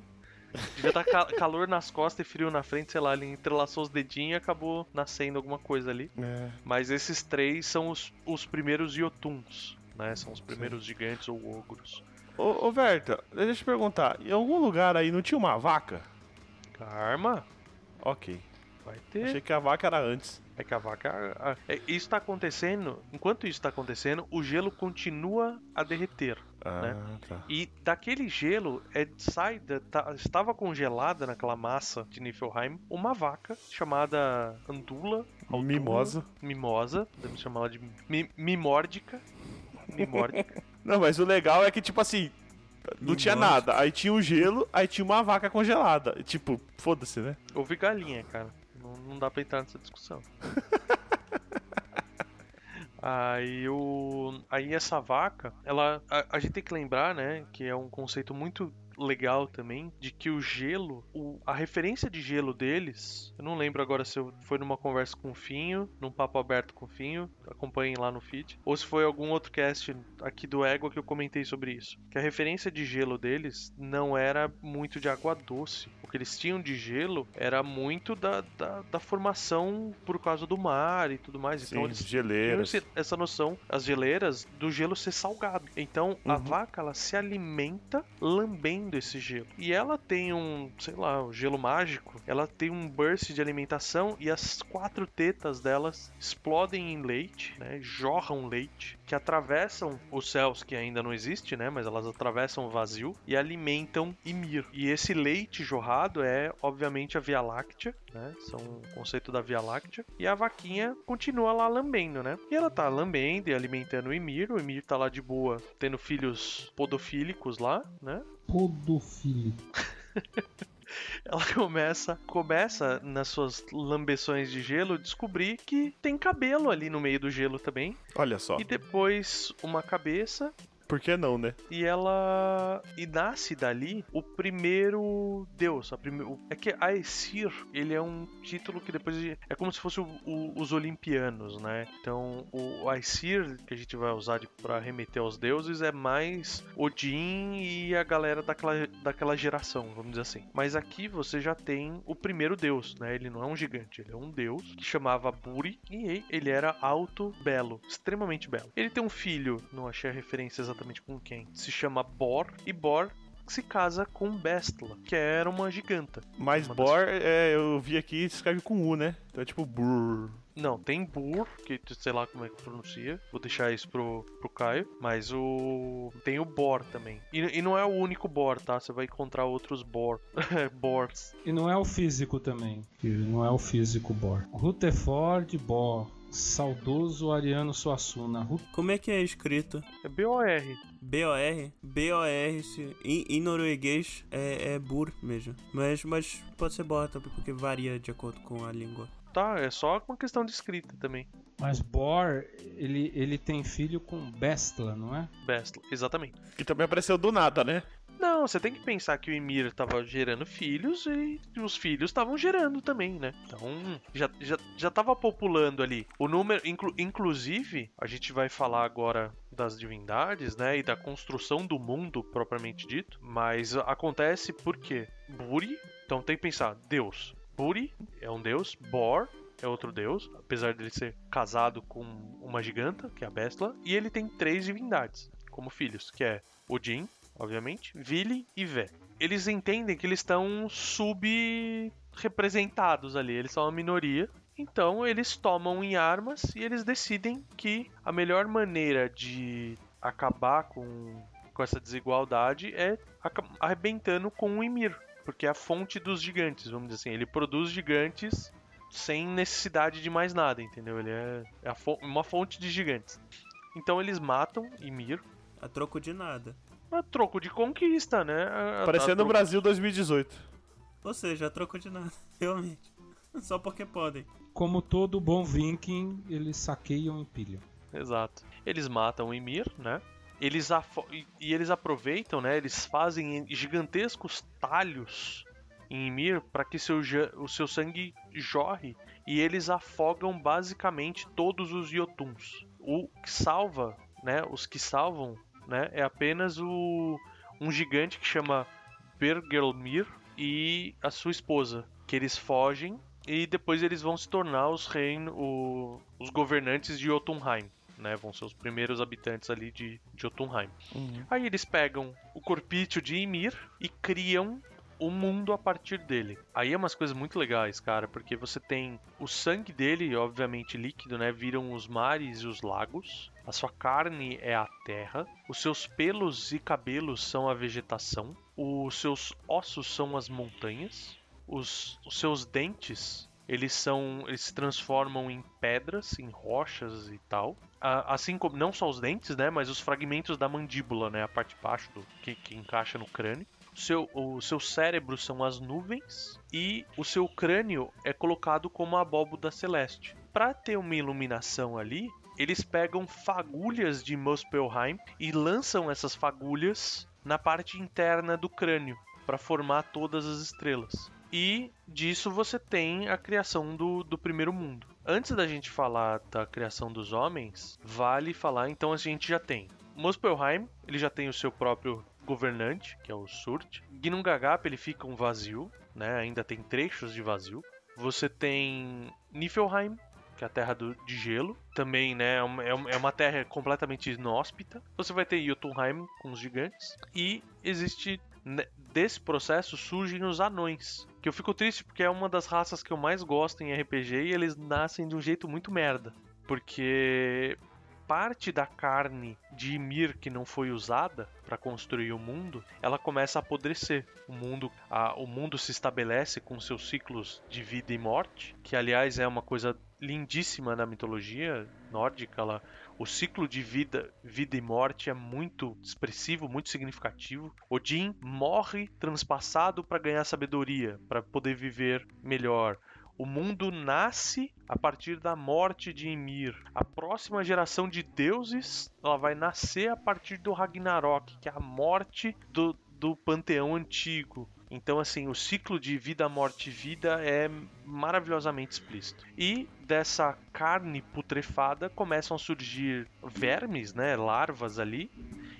Devia estar calor nas costas e frio na frente, sei lá, ele entrelaçou os dedinhos e acabou nascendo alguma coisa ali. É. Mas esses três são os, os primeiros Yotuns, né? São os primeiros gigantes ou ogros. Ô, ô Verta, deixa eu te perguntar, em algum lugar aí não tinha uma vaca? Karma? Ok. Vai ter. Achei que a vaca era antes. É que a vaca. a- é, isso tá acontecendo. Enquanto isso tá acontecendo, o gelo continua a derreter. Ah, Né? tá. E daquele gelo é, sai da- tá- estava congelada naquela massa de Niflheim uma vaca chamada Andula. Aldula, Mimosa. Mimosa, podemos chamá-la de mi, Mimórdica. Mimórdica. Não, mas o legal é que, tipo assim, não tinha nada. Aí tinha o gelo, aí tinha uma vaca congelada. Tipo, foda-se, né? Houve galinha, cara. Não, não dá pra entrar nessa discussão. Aí o. Aí essa vaca, ela. A, a gente tem que lembrar, né? Que é um conceito muito legal também, de que o gelo, o- a referência de gelo deles, eu não lembro agora se foi numa conversa com o Finho, num papo aberto com o Finho, acompanhem lá no feed, ou se foi algum outro cast aqui do Égua que eu comentei sobre isso. Que a referência de gelo deles não era muito de água doce. O que eles tinham de gelo era muito da, da, da formação por causa do mar e tudo mais. Então Sim, eles tinham geleiras. esse- essa noção, as geleiras, do gelo ser salgado. Então a Uhum. vaca ela se alimenta lambendo esse gelo. E ela tem um, sei lá, o gelo mágico. Ela tem um burst de alimentação e as quatro tetas delas explodem em leite, né? Jorram leite que atravessam os céus que ainda não existe, né? Mas elas atravessam o vazio e alimentam Ymir. E esse leite jorrado é, obviamente, a Via Láctea, né? São o conceito da Via Láctea. E a vaquinha continua lá lambendo, né? E ela tá lambendo e alimentando o Ymir. O Ymir tá lá de boa, tendo filhos podofílicos lá, né? Podofílico. ela começa começa nas suas lambeções de gelo descobrir que tem cabelo ali no meio do gelo também Olha só. e depois uma cabeça Por que não, né? e ela e nasce dali o primeiro deus a prime... é que Aesir ele é um título que depois é como se fosse o- o- os olimpianos né? Então o Aesir que a gente vai usar para remeter aos deuses é mais Odin e a galera daquela, daquela geração vamos dizer assim. Mas aqui você já tem o primeiro deus né? Ele não é um gigante ele é um deus que chamava Buri e ele era alto belo extremamente belo. Ele tem um filho não achei a referência exatamente com quem se chama Bor e Bor se casa com Bestla, que era uma giganta. Mas Uma das- Bor, é, eu vi aqui, se escreve com U, né? Então é tipo Brrr. Não, tem Bur, que sei lá como é que pronuncia. Vou deixar isso pro, pro Caio. Mas o. Tem o Bor também. E, e não é o único Bor, tá? Você vai encontrar outros Bor. Bors. E não é o físico também. que Não é o físico Bor. Rutherford Bor. Saudoso Ariano Suassuna. Como é que é escrito? É B-O-R. B-O-R? B-O-R, em, em norueguês é, é bur mesmo. Mas, mas pode ser bota, porque varia de acordo com a língua. Tá, é só uma questão de escrita também. Mas Bor, ele, ele tem filho com Bestla, não é? Bestla, exatamente. Que também apareceu do nada, né? Não, você tem que pensar que o Ymir tava gerando filhos e os filhos estavam gerando também, né? Então, já, já, já populando ali. O número, inclu- inclusive, a gente vai falar agora das divindades, né? E da construção do mundo propriamente dito. Mas acontece porque Buri, então tem que pensar, Deus. Buri é um deus, Bor é outro deus, apesar dele ser casado com uma giganta, que é a Bestla, e ele tem três divindades como filhos, que é Odin, obviamente, Vili e Vé. Eles entendem que eles estão subrepresentados ali, eles são uma minoria. Então eles tomam em armas e eles decidem que a melhor maneira de acabar com, com essa desigualdade é arrebentando com o Ymir, porque é a fonte dos gigantes, vamos dizer assim. Ele produz gigantes sem necessidade de mais nada, entendeu? Ele é, é fo- uma fonte de gigantes. Então eles matam Ymir A troco de nada. A troco de conquista, né? A- Parecendo o Brasil 2018. Ou seja, a troco de nada, realmente. Só porque podem. Como todo bom viking, eles saqueiam e pilham. Exato. Eles matam o Ymir, né? Eles afo- e, eles aproveitam, né? Eles fazem gigantescos talhos em Ymir para que seu, o seu sangue jorre e eles afogam basicamente todos os Jotuns. O que salva, né? Os que salvam, né? É apenas o um gigante que chama Bergelmir e a sua esposa, que eles fogem e depois eles vão se tornar os reino, o- os governantes de Jotunheim. Né, vão ser os primeiros habitantes ali de Jotunheim. Aí eles pegam o corpício de Ymir e criam o mundo a partir dele. Aí é umas coisas muito legais, cara, porque você tem o sangue dele, obviamente líquido, né? Viram os mares e os lagos. A sua carne é a terra. Os seus pelos e cabelos são a vegetação. Os seus ossos são as montanhas. Os, os seus dentes, eles são. Eles se transformam em pedras, em rochas e tal. Assim como não só os dentes, né? Mas os fragmentos da mandíbula, né? A parte de baixo do, que, que encaixa no crânio. Seu, o seu cérebro são as nuvens e o seu crânio é colocado como a abóboda celeste. Para ter uma iluminação ali, eles pegam fagulhas de Muspelheim e lançam essas fagulhas na parte interna do crânio para formar todas as estrelas. E disso você tem a criação do, do primeiro mundo. Antes da gente falar da criação dos homens, vale falar, então a gente já tem Muspelheim, ele já tem o seu próprio governante, que é o Surt. Ginnungagap, ele fica um vazio, né? Ainda tem trechos de vazio. Você tem Niflheim, que é a terra do, de gelo. Também, né, é uma, é uma- é terra completamente inóspita. Você vai ter Jotunheim com os gigantes. E existe, né, desse processo, surgem os anões. Que eu fico triste porque é uma das raças que eu mais gosto em RPG e eles nascem de um jeito muito merda. Porque parte da carne de Ymir que não foi usada para construir o mundo, ela começa a apodrecer. O mundo, a- o mundo se estabelece com seus ciclos de vida e morte, que aliás é uma coisa lindíssima na mitologia nórdica. Ela, o ciclo de vida, vida e morte é muito expressivo, muito significativo. Odin morre transpassado para ganhar sabedoria, para poder viver melhor. O mundo nasce a partir da morte de Ymir. A próxima geração de deuses ela vai nascer a partir do Ragnarok, que é a morte do, do panteão antigo. Então, assim, o ciclo de vida, morte e vida é maravilhosamente explícito. E dessa carne putrefada começam a surgir vermes, né, larvas ali,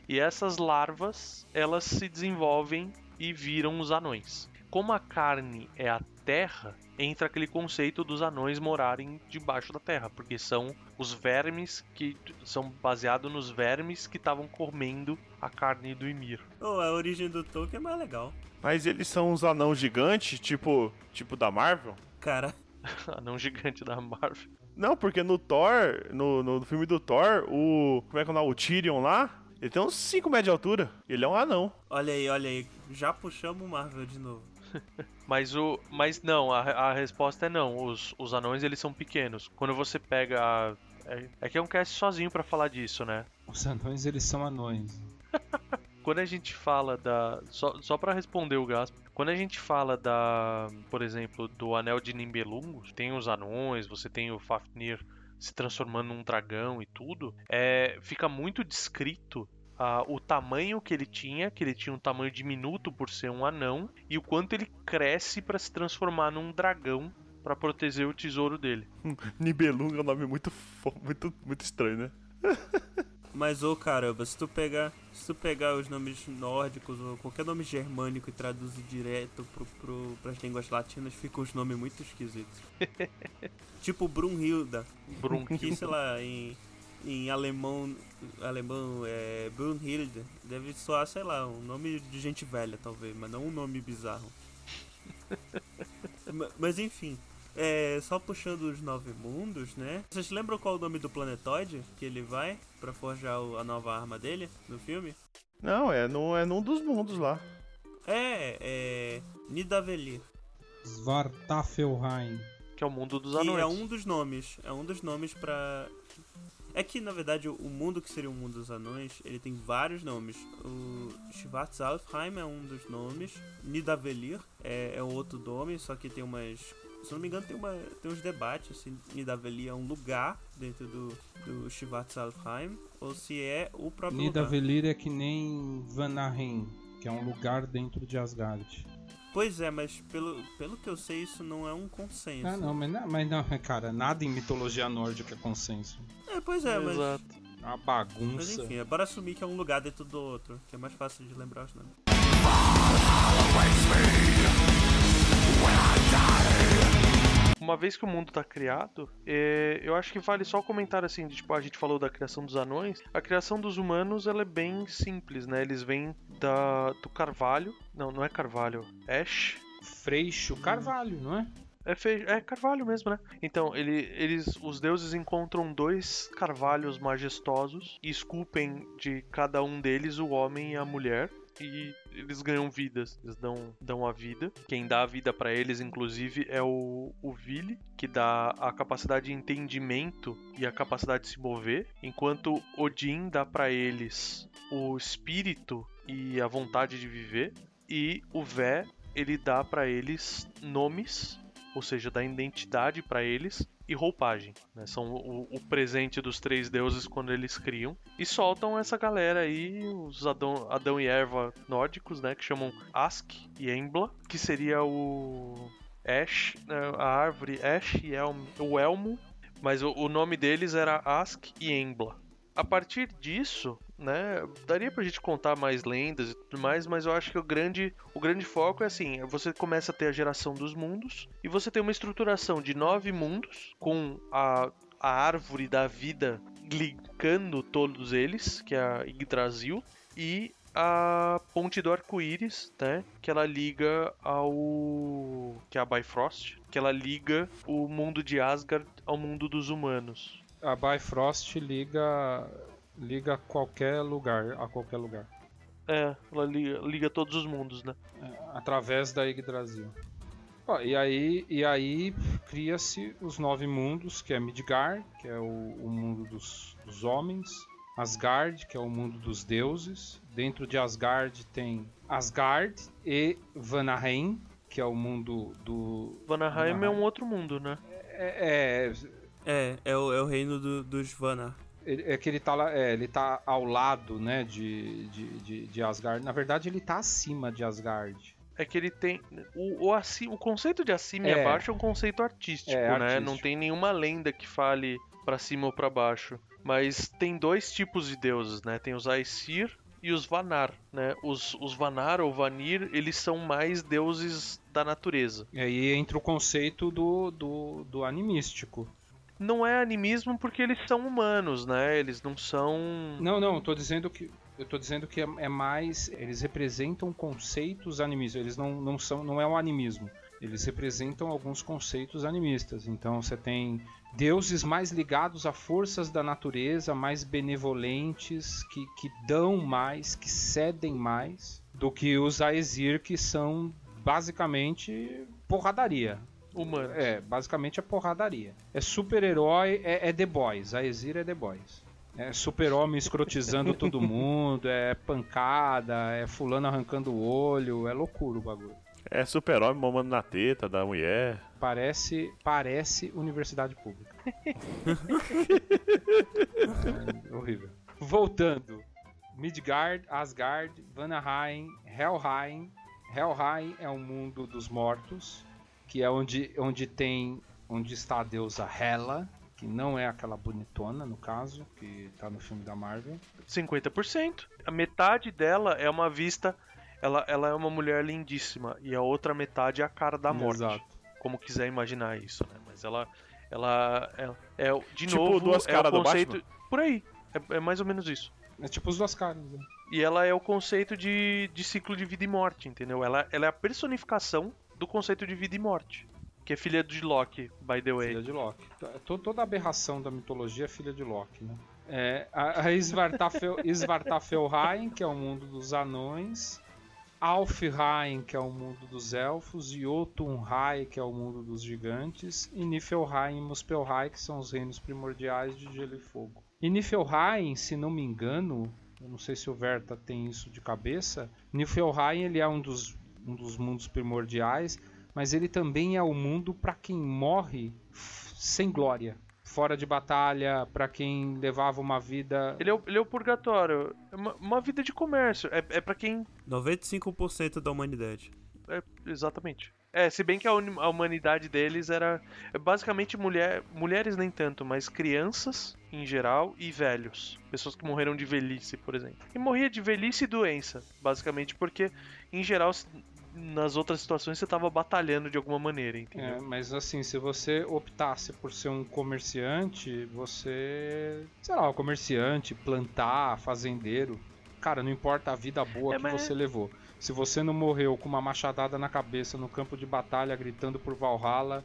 e essas larvas elas se desenvolvem e viram os anões. Como a carne é a terra, entra aquele conceito dos anões morarem debaixo da terra, porque são os vermes que são baseados nos vermes que estavam comendo a carne do Ymir. Ou a origem do Tolkien é mais legal. Mas eles são uns anãos gigantes, tipo, tipo da Marvel? Cara, Anão gigante da Marvel. Não, porque no Thor, no, no filme do Thor, o. Como é que é o nome? O Tyrion lá, ele tem uns 5 metros de altura. Ele é um anão. olha aí, olha aí. Já puxamos o Marvel de novo. Mas o, mas não, a, a resposta é não. Os, os anões eles são pequenos. Quando você pega, é, é que é um cast sozinho pra falar disso, né? Os anões, eles são anões. Quando a gente fala da. Só, só para responder o Gaspo, quando a gente fala da. Por exemplo, do Anel de Nimbelungos, tem os anões, você tem o Fafnir se transformando num dragão e tudo, é, fica muito descrito a- o tamanho que ele tinha, que ele tinha um tamanho diminuto por ser um anão, e o quanto ele cresce pra se transformar num dragão pra proteger o tesouro dele. Nibelung é um nome muito, muito, muito estranho, né? Mas, ô caramba, se tu pegar. Se tu pegar os nomes nórdicos ou qualquer nome germânico e traduzir direto pro, pro, pras línguas latinas, ficam os nomes muito esquisitos. tipo Brunhilda, Brum. que sei lá, em, em alemão. Alemão é Brunhilde, deve soar, sei lá, um nome de gente velha, talvez, mas não um nome bizarro. Ma- mas enfim. É, só puxando os nove mundos, né? Vocês lembram qual é o nome do planetoide que ele vai pra forjar o- a nova arma dele no filme? Não, é, no, é num dos mundos lá. É, é. Nidavellir. Svartafelheim. que é o mundo dos Que anões. é um dos nomes. É um dos nomes pra. É que na verdade o mundo que seria o mundo dos anões, ele tem vários nomes. O Schwarzalfheim é um dos nomes. Nidavellir é, é outro nome, só que tem umas. Se não me engano, tem, uma, tem uns debates se Nidavellir é um lugar dentro do, do Schwarzalfheim ou se é o próprio lugar. Nidavellir é que nem Vanaheim, que é um lugar dentro de Asgard. Pois é, mas pelo, pelo que eu sei, isso não é um consenso. Ah, não, mas não, mas não, cara, nada em mitologia nórdica é consenso. É, pois é, mas. Exato. É uma Mas bagunça. enfim, é bora assumir que é um lugar dentro do outro, que é mais fácil de lembrar os nomes. Uma vez que o mundo tá criado, é, eu acho que vale só o comentário assim, de, tipo, a gente falou da criação dos anões. A criação dos humanos, ela é bem simples, né? Eles vêm da, do carvalho. Não, não é carvalho. Ash. Freixo Carvalho, não é? É, fe... é carvalho mesmo, né? Então, ele, eles, os deuses encontram dois carvalhos majestosos e esculpem de cada um deles o homem e a mulher. E eles ganham vidas, eles dão, dão a vida. Quem dá a vida pra eles, inclusive, é o, o Vili, que dá a capacidade de entendimento e a capacidade de se mover, enquanto Odin dá pra eles o espírito e a vontade de viver, e o Vé ele dá pra eles nomes ou seja, dá identidade para eles e roupagem. né? São o, o presente dos três deuses quando eles criam. E soltam essa galera aí, os Adão, Adão e Eva nórdicos, né? Que chamam Ask e Embla, que seria o Ash, né, a árvore Ash e Elm, o Elmo. Mas o, o nome deles era Ask e Embla. A partir disso, né, daria pra gente contar mais lendas e tudo mais, mas eu acho que o grande, o grande foco é assim, você começa a ter a geração dos mundos e você tem uma estruturação de nove mundos com a, a árvore da vida linkando todos eles, que é a Yggdrasil, e a ponte do arco-íris, né, que ela liga ao que é a Bifrost, que ela liga o mundo de Asgard ao mundo dos humanos. A Bifrost liga liga qualquer lugar, a qualquer lugar. É, ela liga, liga todos os mundos, né? É, através da Yggdrasil. Ó, e aí, e aí cria-se os nove mundos, que é Midgard, que é o, o mundo dos, dos homens, Asgard, que é o mundo dos deuses. Dentro de Asgard tem Asgard e Vanaheim, que é o mundo do. Vanaheim é Vanaheim. um outro mundo, né? É, é, É, é o, é o reino do- dos Vanar. Ele- É que ele tá, lá- é, ele tá ao lado, né, de, de, de, de Asgard. Na verdade, ele tá acima de Asgard. É que ele tem. O, o, aci- o conceito de acima e É. abaixo é um conceito artístico, É, né? artístico. Não tem nenhuma lenda que fale pra cima ou pra baixo. Mas tem dois tipos de deuses, né? Tem os Aesir e os Vanar, né? Os, os Vanar ou Vanir, eles são mais deuses da natureza. E aí entra o conceito do, do, do animístico. Não é animismo porque eles são humanos, né? Eles não são. Não, não, eu tô dizendo que. Eu tô dizendo que é, é mais. Eles representam conceitos animistas. Eles não, não são. Não é um animismo. Eles representam alguns conceitos animistas. Então você tem deuses mais ligados a forças da natureza, mais benevolentes, que, que dão mais, que cedem mais, do que os Aesir, que são basicamente porradaria. Humanos. É, basicamente é porradaria. É super-herói, é, é The Boys. A Exir é The Boys. É super-homem escrotizando todo mundo, é pancada, é fulano arrancando o olho, é loucura o bagulho. É super-homem mamando na teta da mulher. Parece, parece universidade pública. é horrível. Voltando. Midgard, Asgard, Vanaheim, Helheim. Helheim é o mundo dos mortos, que é onde, onde tem onde está a deusa Hela, que não é aquela bonitona no caso, que tá no filme da Marvel. 50%. A metade dela é uma vista. Ela, ela é uma mulher lindíssima. E a outra metade é a cara da morte. Exato. Como quiser imaginar isso, né? Mas ela. Ela. É, é de Tipo novo. duas é caras o do conceito. Por aí. É, é mais ou menos isso. É tipo os duas caras. né? E ela é o conceito de, de ciclo de vida e morte, entendeu? Ela, ela é a personificação do conceito de vida e morte. Que é filha de Loki, by the way. Filha de Loki. To- Toda aberração da mitologia é filha de Loki, né? É, a a Svartafel, Svartafelheim, que é o mundo dos anões. Alfheim, que é o mundo dos elfos. Jotunheim, que é o mundo dos gigantes. E Niflheim e Muspelheim, que são os reinos primordiais de gelo e fogo. E Niflheim, se não me engano, eu não sei se o Verta tem isso de cabeça, Niflheim ele é um dos, um dos mundos primordiais, mas ele também é o mundo para quem morre sem glória, fora de batalha, para quem levava uma vida. Ele é, o, ele é o purgatório. É uma, uma vida de comércio. É, é para quem 95% da humanidade. É, exatamente. É, se bem que a, a humanidade deles era é basicamente mulher, mulheres nem tanto, mas crianças em geral e velhos. Pessoas que morreram de velhice, por exemplo. E morria de velhice e doença, basicamente porque, em geral, nas outras situações você tava batalhando de alguma maneira, É, entendeu? mas assim, se você optasse por ser um comerciante, você. Sei lá, um comerciante, plantar, fazendeiro. Cara, não importa a vida boa É, que mas- você levou. Se você não morreu com uma machadada na cabeça no campo de batalha gritando por Valhalla,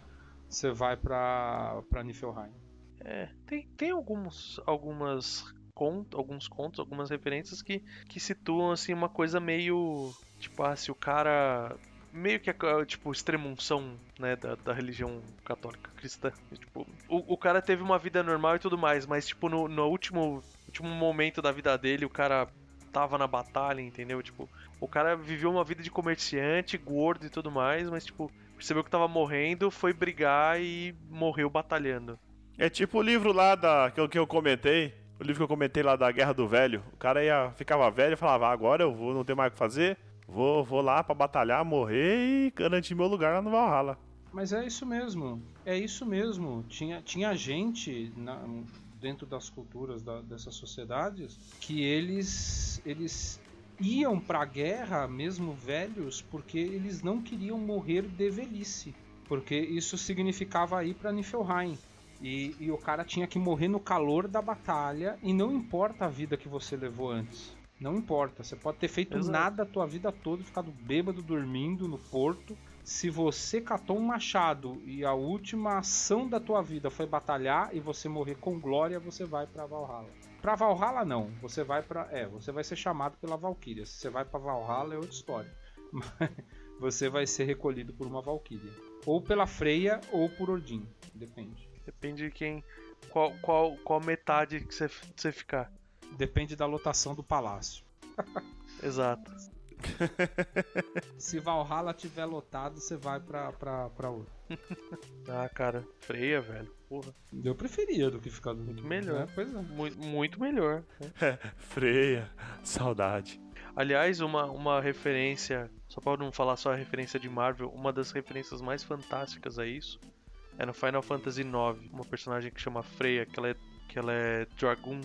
você vai pra, pra Niflheim. É, tem, tem alguns, algumas cont, alguns contos, algumas referências que, que situam assim uma coisa meio tipo, ah, se o cara meio que a- tipo extremunção, né, da, da religião católica cristã. Tipo, o, o cara teve uma vida normal e tudo mais, mas tipo no, no último último momento da vida dele, o cara tava na batalha, entendeu? Tipo, o cara viveu uma vida de comerciante, gordo e tudo mais, mas tipo, percebeu que tava morrendo, foi brigar e morreu batalhando. É tipo o livro lá da, que, eu, que eu comentei. O livro que eu comentei lá da Guerra do Velho. O cara ia, ficava velho e falava: "Ah, agora eu vou, não tem mais o que fazer. Vou, vou lá pra batalhar, morrer e garantir meu lugar lá no Valhalla. Mas é isso mesmo, é isso mesmo. Tinha, tinha gente na- dentro das culturas da- dessas sociedades que eles, eles iam pra guerra, mesmo velhos, porque eles não queriam morrer de velhice. Porque isso significava ir pra Niflheim. E, e o cara tinha que morrer no calor da batalha, e não importa a vida que você levou antes. Não importa, você pode ter feito Exato. nada a tua vida toda, ficado bêbado, dormindo no porto, se você catou um machado e a última ação da tua vida foi batalhar e você morrer com glória, você vai pra Valhalla. Pra Valhalla não, você vai para, é, você vai ser chamado pela Valkyria. Se você vai pra Valhalla é outra história. Mas você vai ser recolhido por uma Valkyria, ou pela Freya ou por Odin, depende. Depende de quem. Qual, qual, qual metade que você, você ficar. Depende da lotação do palácio. Exato. Se Valhalla tiver lotado, você vai pra, pra, pra outra. Ah, cara, freia, velho. Porra. Eu preferia do que ficar do Muito melhor. É, pois é. Muito, muito melhor. Freia, saudade. Aliás, uma, uma referência. Só pra não falar só a referência de Marvel, uma das referências mais fantásticas a isso é no Final Fantasy IX. Uma personagem que chama Freya, que ela é, que ela é Dragoon.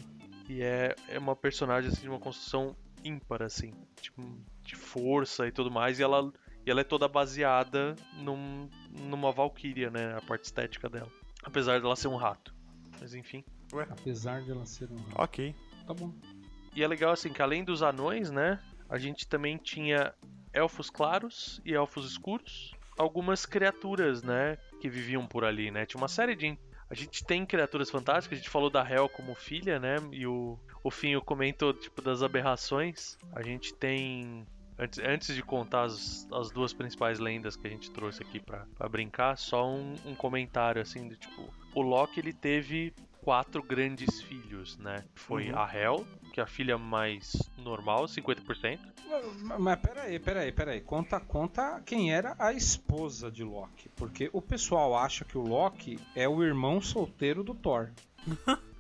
E é, é uma personagem assim, de uma construção ímpar, assim. Tipo, de força e tudo mais. E ela, e ela é toda baseada num, numa Valkyria, né? A parte estética dela. Apesar dela ser um rato. Mas enfim. Apesar de ela ser um. Ok. Tá bom. E é legal assim que além dos anões, né? A gente também tinha elfos claros e elfos escuros. Algumas criaturas, né? Que viviam por ali, né? Tinha uma série de. A gente tem criaturas fantásticas, a gente falou da Hel como filha, né? E o, o Finho comentou, tipo, das aberrações. A gente tem. Antes, antes de contar as, as duas principais lendas que a gente trouxe aqui pra, pra brincar, só um, um comentário assim do tipo. O Loki ele teve quatro grandes filhos, né? Foi Uhum. a Hel, que é a filha mais normal, 50%. Mas, mas peraí, peraí, peraí. Conta, conta quem era a esposa de Loki. Porque o pessoal acha que o Loki é o irmão solteiro do Thor.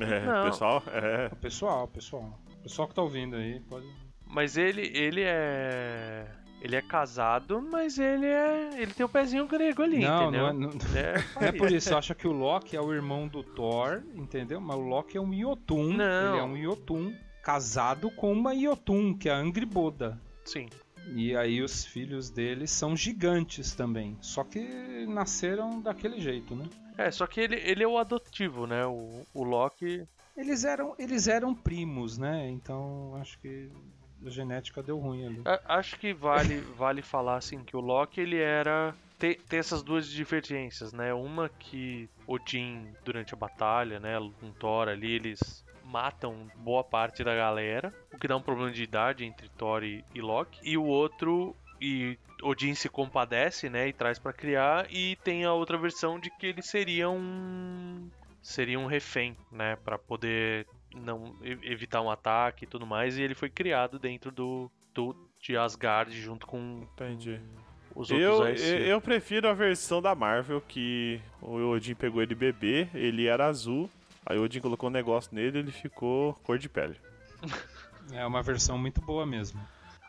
É, Não. pessoal, é. O pessoal, o pessoal. O pessoal que tá ouvindo aí, pode. Mas ele, ele é. Ele é casado, mas ele é. Ele tem o pezinho grego ali, não, entendeu? não é, não, Ele é não é por isso. Acha que o Loki é o irmão do Thor, entendeu? Mas o Loki é um Yotun. Não. Ele é um Yotun casado com uma Yotun, que é a Angriboda. Sim. E aí os filhos dele são gigantes também. Só que nasceram daquele jeito, né? É, só que ele, ele é o adotivo, né? O, o Loki. Eles eram, eles eram primos, né? Então acho que genética deu ruim ali. Acho que vale, vale falar assim que o Loki ele era. Tem, tem essas duas divergências, né? Uma que Odin, durante a batalha, né? Com Thor ali, eles matam boa parte da galera, o que dá um problema de idade entre Thor e, e Loki. E o outro, e Odin se compadece, né? E traz pra criar. E tem a outra versão de que ele seria um. Seria um refém, né? Pra poder não evitar um ataque e tudo mais. E ele foi criado dentro do, do de Asgard junto com Entendi. os outros Eu, eu prefiro a versão da Marvel, que o Odin pegou ele bebê, ele era azul, aí o Odin colocou um negócio nele ele ficou cor de pele. É uma versão muito boa mesmo.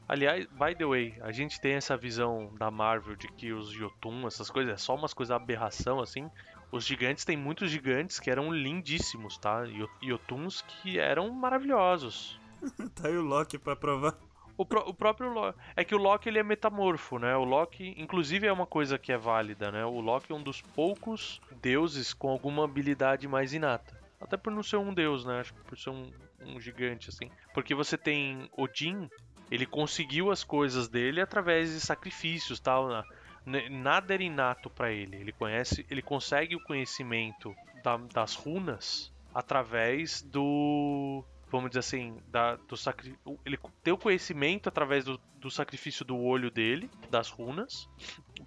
Aliás, by the way, a gente tem essa visão da Marvel de que os Jotun, essas coisas, é só umas coisas aberração assim. Os gigantes tem muitos gigantes que eram lindíssimos, tá? Yo- Jotuns que eram maravilhosos. Tá aí o Loki pra provar. O, pró- o próprio Loki. É que o Loki ele é metamorfo, né? O Loki, inclusive, é uma coisa que é válida, né? O Loki é um dos poucos deuses com alguma habilidade mais inata. Até por não ser um deus, né? Acho que por ser um, um gigante, assim. Porque você tem Odin, ele conseguiu as coisas dele através de sacrifícios tal. Nada era inato pra ele. Ele conhece, ele consegue o conhecimento da- das runas através do vamos dizer assim, da, do sacri... ele tem o conhecimento através do, do sacrifício do olho dele, das runas,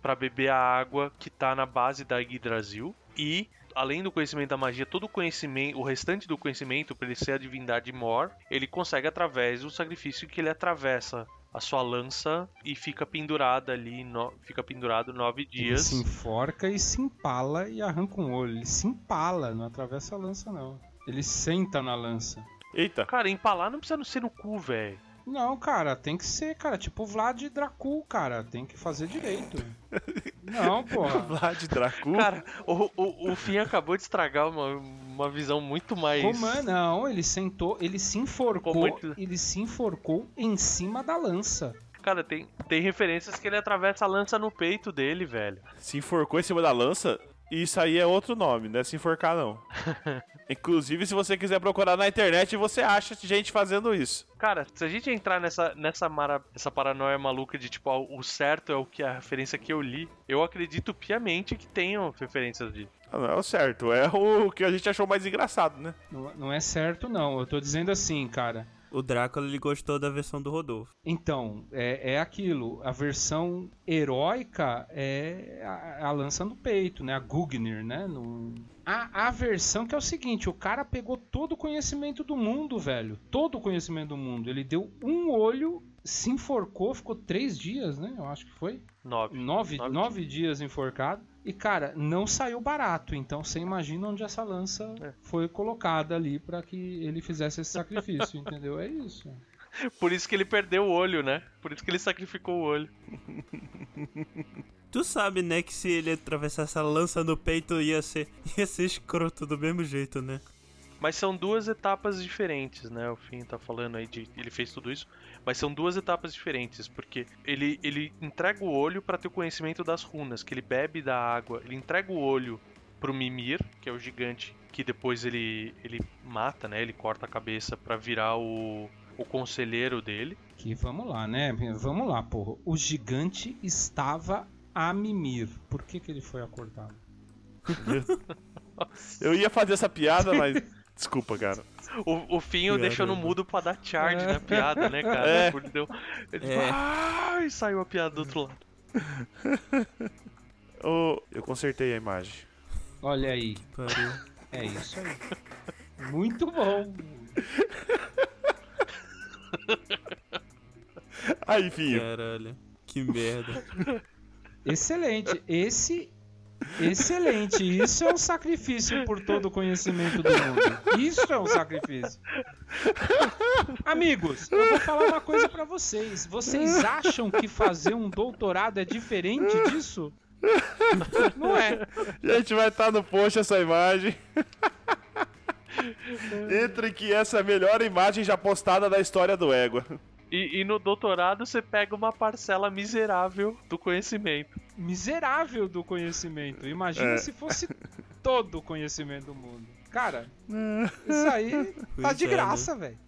pra beber a água que tá na base da Yggdrasil e além do conhecimento da magia, todo o conhecimento, o restante do conhecimento para ele ser a divindade Mor, ele consegue através do sacrifício que ele atravessa a sua lança e fica pendurada ali, no- fica pendurado nove Ele dias. se enforca e se empala e arranca um olho. Ele se empala, não atravessa a lança, não. Ele senta na lança. Eita, Cara, empalar não precisa ser no cu, velho. Não, cara, tem que ser, cara, tipo Vlad Dracul, cara. Tem que fazer direito. Não, porra. Vlad Dracu. Cara, o, o, o Fim acabou de estragar uma, uma visão muito mais. Como é? Não, ele sentou, ele se enforcou, muito- ele se enforcou em cima da lança. Cara, tem, tem referências que ele atravessa a lança no peito dele, velho. Se enforcou em cima da lança, isso aí é outro nome, não é se enforcar não. Inclusive, se você quiser procurar na internet, você acha gente fazendo isso. Cara, se a gente entrar nessa, nessa mara, essa paranoia maluca de tipo, o certo é o que a referência que eu li, eu acredito piamente que tenham referências de. Ah, Não é o certo, é o que a gente achou mais engraçado, né? Não, não é certo, não. Eu tô dizendo assim, cara. O Drácula ele gostou da versão do Rodolfo. Então, é, é aquilo. A versão heróica é a, a lança no peito, né? A Gugnir, né? No... A, a versão que é o seguinte: o cara pegou todo o conhecimento do mundo, velho. Todo o conhecimento do mundo. Ele deu um olho, se enforcou, ficou três dias, né? Eu acho que foi. Nove. Nove, Nove nove dias enforcado. E, cara, não saiu barato. Então você imagina onde essa lança É. foi colocada ali pra que ele fizesse esse sacrifício, entendeu? É isso. Por isso que ele perdeu o olho, né? Por isso que ele sacrificou o olho. Tu sabe, né, que se ele atravessasse a lança no peito ia ser, ia ser escroto do mesmo jeito, né? Mas são duas etapas diferentes, né? O Finn tá falando aí de ele fez tudo isso, mas são duas etapas diferentes, porque ele, ele entrega o olho pra ter o conhecimento das runas, que ele bebe da água, ele entrega o olho pro Mimir, que é o gigante que depois ele ele mata, né? Ele corta a cabeça pra virar o o conselheiro dele. Que vamos lá, né? Vamos lá, porra. O gigante estava a mimir. Por que, que ele foi acordado? Eu ia fazer essa piada, mas. Desculpa, cara. O, o Finho Piada, deixou no né? mudo pra dar charge na piada, né, cara? É. Por Deus. Ele É. ah, e saiu a piada do outro lado. Ô, eu consertei a imagem. Olha aí. Pariu. É isso aí. Muito bom. Aí, filho. Caralho. Que merda. Excelente. Esse Excelente, isso é um sacrifício por todo o conhecimento do mundo. Isso é um sacrifício. Amigos, eu vou falar uma coisa pra vocês. Vocês acham que fazer um doutorado é diferente disso? Não é. A gente vai estar no post essa imagem. Entre que essa é a melhor imagem já postada da história do Égua. E, e no doutorado você pega uma parcela miserável do conhecimento. Miserável do conhecimento. Imagina É. se fosse todo o conhecimento do mundo. Cara, isso aí tá de é, né? graça, velho.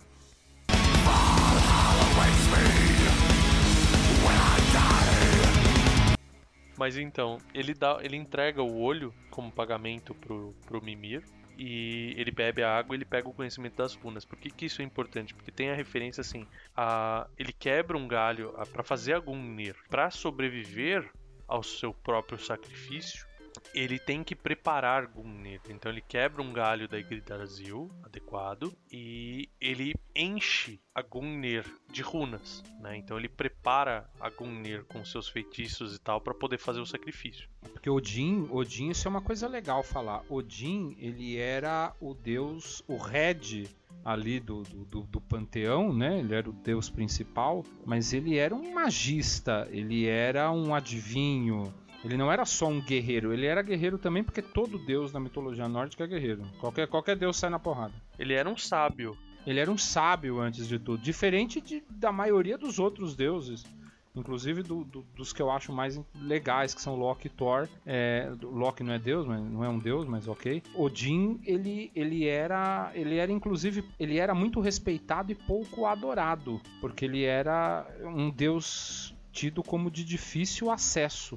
Mas então, ele dá, ele entrega o olho como pagamento pro, pro Mimir. E ele bebe a água e ele pega o conhecimento das runas. Por que, que isso é importante? Porque tem a referência assim: a, ele quebra um galho a- pra fazer a Gungnir. Pra sobreviver ao seu próprio sacrifício, ele tem que preparar Gungnir. Então ele quebra um galho da Yggdrasil adequado e ele enche a Gungnir de runas, né? Então ele prepara a Gungnir com seus feitiços e tal pra poder fazer o sacrifício. Porque Odin, Odin, isso é uma coisa legal falar. Odin, ele era o deus, o Red ali do, do, do- do panteão, né? Ele era o deus principal, mas ele era um magista, ele era um adivinho. Ele não era só um guerreiro, ele era guerreiro também porque todo deus na mitologia nórdica é guerreiro. Qualquer, qualquer deus sai na porrada. Ele era um sábio. Ele era um sábio antes de tudo, diferente de- da maioria dos outros deuses. Inclusive do- do- dos que eu acho mais legais, que são Loki e Thor. É, Loki não é deus, mas não é um deus, mas ok. Odin, ele, ele era. Ele era, inclusive, ele era muito respeitado e pouco adorado. Porque ele era um deus tido como de difícil acesso.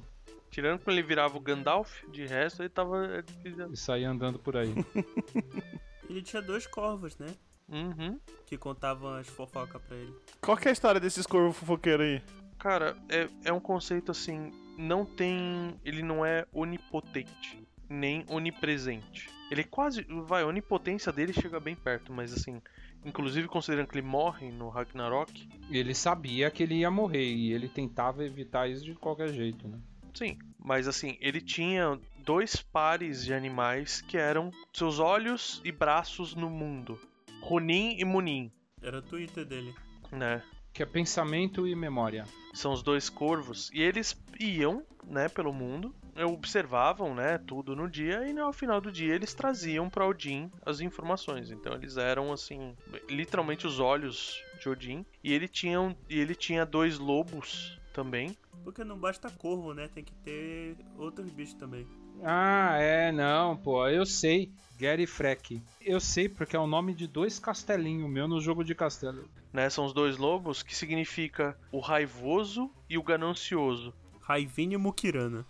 Tirando quando ele virava o Gandalf, de resto ele tava. E saía andando por aí. Ele tinha dois corvos, né? Uhum. Que contavam as fofocas pra ele. Qual que é a história desses corvos fofoqueiros aí? Cara, é, é um conceito assim. Não tem. Ele não é onipotente, nem onipresente. Ele é quase. Vai, a onipotência dele chega bem perto, mas assim. Inclusive considerando que ele morre no Ragnarok. ele sabia que ele ia morrer e ele tentava evitar isso de qualquer jeito, né? Sim, mas assim, ele tinha dois pares de animais que eram seus olhos e braços no mundo: Ronin e Munin, Era o Twitter dele. né? Que é pensamento e memória. são os dois corvos e eles iam, né, pelo mundo, observavam, né, tudo no dia e no final do dia eles traziam para Odin as informações. Então eles eram assim, literalmente os olhos de Odin e ele tinha um- e ele tinha dois lobos também. Porque não basta corvo, né? Tem que ter outros bichos também. Ah, é, não, pô, eu sei. Gary Freck. Eu sei porque é o nome de dois castelinhos meu no jogo de castelo. Né, são os dois lobos que significa o raivoso e o ganancioso. Raivini e Mukirana.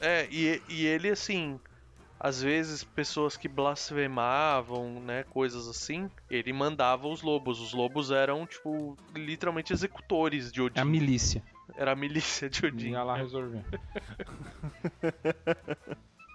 É, e, e ele assim, às vezes pessoas que blasfemavam, né, coisas assim, ele mandava os lobos. Os lobos eram, tipo, literalmente executores de É a Odin. milícia. Era a milícia de Odin. Ia lá resolver.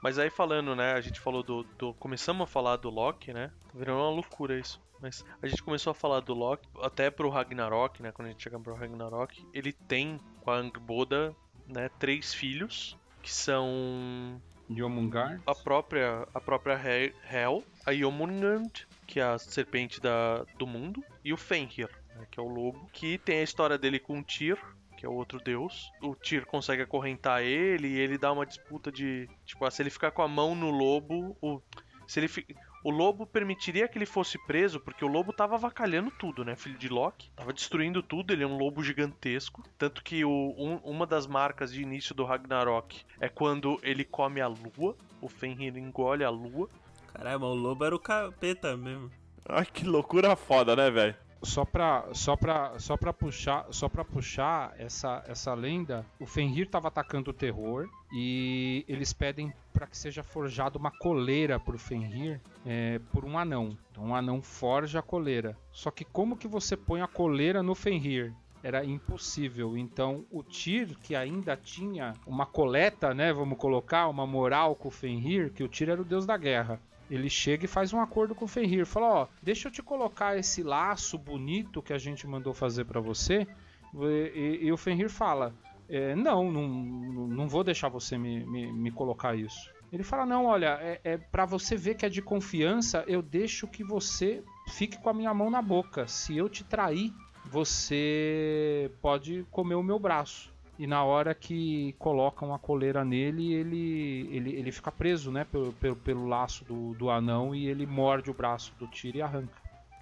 Mas aí falando, né, a gente falou do, do- Começamos a falar do Loki, né? Virando uma loucura isso. Mas a gente começou a falar do Loki, até pro Ragnarok, né? Quando a gente chega pro Ragnarok, ele tem com a Angboda, né, três filhos, que são Yomungar. a própria a própria He- Hel, a Jomungand, que é a serpente da, do mundo, e o Fenrir, né, que é o lobo, que tem a história dele com o Tyr, que é o outro deus. O Tyr consegue acorrentar ele e ele dá uma disputa de, tipo, ah, se ele ficar com a mão no lobo, o se ele fi- o lobo permitiria que ele fosse preso, porque o lobo tava avacalhando tudo, né? Filho de Loki. Tava destruindo tudo, ele é um lobo gigantesco. Tanto que o, um- uma das marcas de início do Ragnarok é quando ele come a lua. O Fenrir engole a lua. Caralho, mas o lobo era o capeta mesmo. Ai, que loucura foda, né, velho? Só pra, só pra, só pra puxar, só pra puxar essa, essa lenda, o Fenrir tava atacando o terror e eles pedem pra que seja forjada uma coleira pro Fenrir é, por um anão. Então um anão forja a coleira. Só que como que você põe a coleira no Fenrir? Era impossível. Então o Tyr, que ainda tinha uma coleta, né, vamos colocar, uma moral com o Fenrir, que o Tyr era o deus da guerra. Ele chega e faz um acordo com o Fenrir. Fala, ó, deixa eu te colocar esse laço bonito que a gente mandou fazer pra você. E, e- e o Fenrir fala, "É, não, não, não vou deixar você me, me, me colocar isso. Ele fala: Não, olha, é, é para você ver que é de confiança, eu deixo que você fique com a minha mão na boca. Se eu te trair, você pode comer o meu braço. E na hora que colocam a coleira nele, ele, ele, ele fica preso, né? Pelo, pelo, pelo laço do, do anão e ele morde o braço do Tyr e arranca.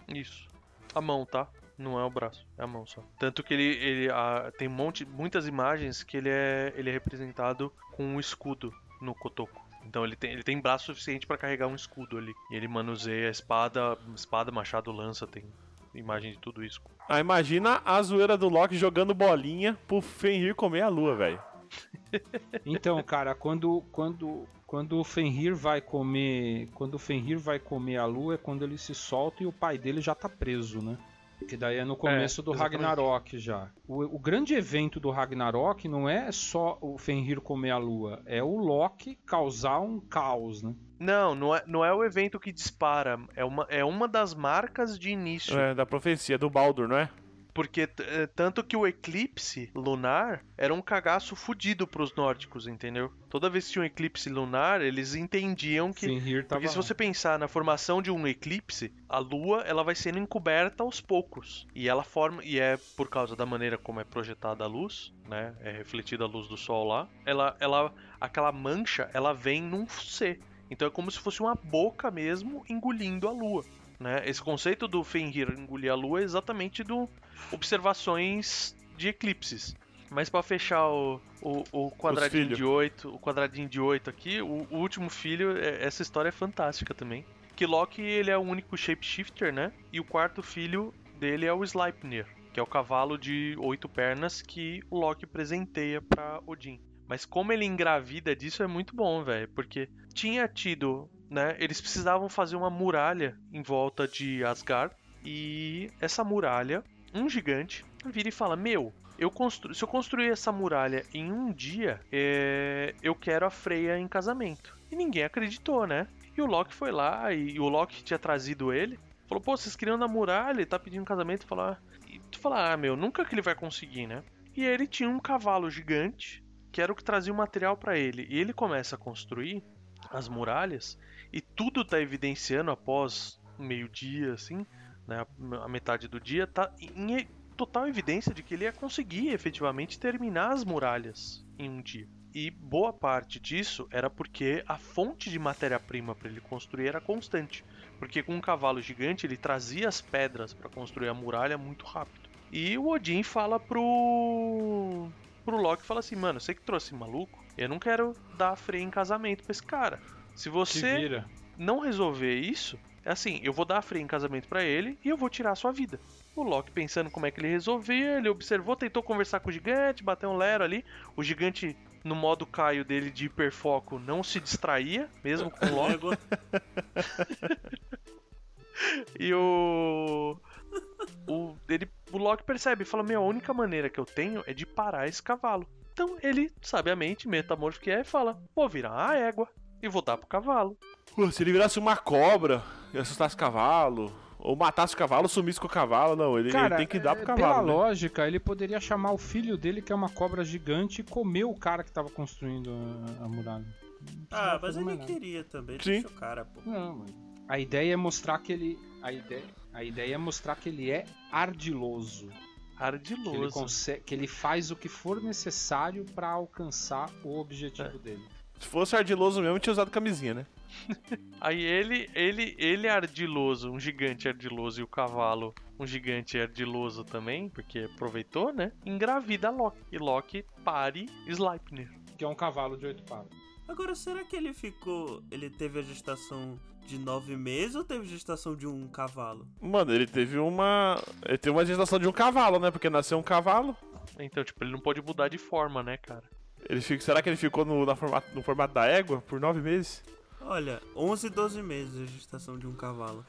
Isso. A mão, tá? Não é o braço, é a mão só. Tanto que ele, ele ah, tem monte, muitas imagens que ele é, ele é representado com um escudo no cotoco. Então ele tem, ele tem braço suficiente pra carregar um escudo ali. E ele manuseia a espada, espada, machado, lança, tem imagem de tudo isso. Ah, imagina a zoeira do Loki jogando bolinha pro Fenrir comer a lua, velho. Então, cara, quando quando quando o Fenrir vai comer, quando o Fenrir vai comer a lua é quando ele se solta e o pai dele já tá preso, né? Que daí é no começo do exatamente. Ragnarok já. O, o grande evento do Ragnarok não é só o Fenrir comer a lua, é o Loki causar um caos, né? Não, não é, não é o evento que dispara, é uma, é uma das marcas de início. É, da profecia, do Baldur, não é? Porque eh, tanto que o eclipse lunar era um cagaço fudido pros nórdicos, entendeu? Toda vez que tinha um eclipse lunar, eles entendiam que tava Porque se você pensar na formação de um eclipse, a Lua ela vai sendo encoberta aos poucos e ela forma e é por causa da maneira como é projetada a luz, né? É refletida a luz do Sol lá. Ela, ela, aquela mancha, ela vem num C. Então é como se fosse uma boca mesmo engolindo a Lua. Né? Esse conceito do Fenrir engolir a Lua é exatamente do observações de eclipses. Mas pra fechar o, o, o quadradinho de 8, o quadradinho de 8 aqui, o, o último filho, é- essa história é fantástica também. Que Loki ele é o único shapeshifter, né? E o quarto filho dele é o Sleipnir, que é o cavalo de oito pernas que o Loki presenteia pra Odin. Mas como ele engravida disso é muito bom, velho, porque tinha tido, né? Eles precisavam fazer uma muralha em volta de Asgard e essa muralha, um gigante vira e fala: Meu, eu constru... se eu construir essa muralha em um dia, é, eu quero a Freya em casamento. E ninguém acreditou, né? E o Loki foi lá e o Loki tinha trazido ele. Falou, pô, vocês queriam na muralha, ele tá pedindo casamento. Falar, e tu fala, ah, meu, nunca que ele vai conseguir, né? E ele tinha um cavalo gigante, que era o que trazia o material pra ele. E ele começa a construir as muralhas, e tudo tá evidenciando após meio-dia, assim, né? A metade do dia, tá em total evidência de que ele ia conseguir efetivamente terminar as muralhas em um dia. E boa parte disso era porque a fonte de matéria-prima para ele construir era constante. Porque com um cavalo gigante ele trazia as pedras para construir a muralha muito rápido. E o Odin fala pro pro Loki fala assim, mano, você que trouxe maluco, eu não quero dar a freia em casamento pra esse cara. Se você não resolver isso, é assim, eu vou dar a em casamento pra ele e eu vou tirar a sua vida. O Loki pensando como é que ele resolvia, ele observou, tentou conversar com o gigante, bateu um lero ali. O gigante, no modo Caio dele de hiperfoco, não se distraía, mesmo com o Loki. E o. O, ele, o Loki percebe e fala: Meu, a única maneira que eu tenho é de parar esse cavalo. Então ele, sabiamente, metamorfo que é, fala: Vou virar a égua e vou dar pro cavalo. Se ele virasse uma cobra e assustasse o cavalo, ou matasse o cavalo, sumisse com o cavalo, não, ele, ele Cara, tem que dar pro é, cavalo. Pela né? lógica, ele poderia chamar o filho dele, que é uma cobra gigante, e comer o cara que tava construindo a, a muralha. Ah, mas ele nada. queria também, Sim. deixa o cara, pô. Não, mano. A ideia é mostrar que ele. A ideia, a ideia é mostrar que ele é ardiloso. Que ele, Ardiloso. consegue, que ele faz o que for necessário pra alcançar o objetivo dele. Se fosse ardiloso mesmo, tinha usado camisinha, né? Aí ele, ele, ele é ardiloso, um gigante ardiloso, e o cavalo, um gigante ardiloso também, porque aproveitou, né? Engravida Loki. E Loki pare Sleipnir. Que é um cavalo de oito patas. Agora, será que ele ficou. Ele teve a gestação de nove meses ou teve gestação de um cavalo? Mano, ele teve uma. Ele teve uma gestação de um cavalo, né? Porque nasceu um cavalo. Então, tipo, ele não pode mudar de forma, né, cara? Ele fica... Será que ele ficou no, na formato, no formato da égua por nove meses? Olha, 11 e 12 meses a gestação de um cavalo.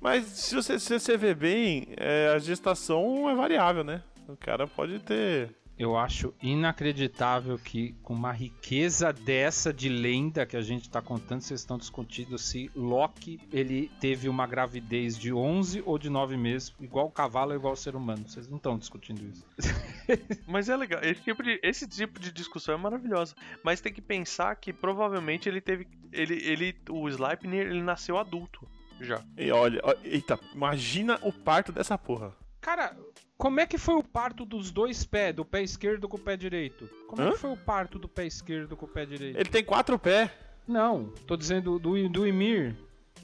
Mas se você, se você ver bem, é, a gestação é variável, né? O cara pode ter Eu acho inacreditável que, com uma riqueza dessa de lenda que a gente tá contando, vocês estão discutindo se Loki ele teve uma gravidez de 11 ou de 9 meses, igual o cavalo ou igual o ser humano. Vocês não estão discutindo isso. Mas é legal, esse tipo, de, esse tipo de discussão é maravilhosa. Mas tem que pensar que provavelmente ele teve. Ele, ele, o Sleipnir ele nasceu adulto já. E olha, eita, imagina o parto dessa porra. Cara, como é que foi o parto dos dois pés, do pé esquerdo com o pé direito? Como é Hã? que foi o parto do pé esquerdo com o pé direito? Ele tem quatro pés. Não, tô dizendo do, do Ymir.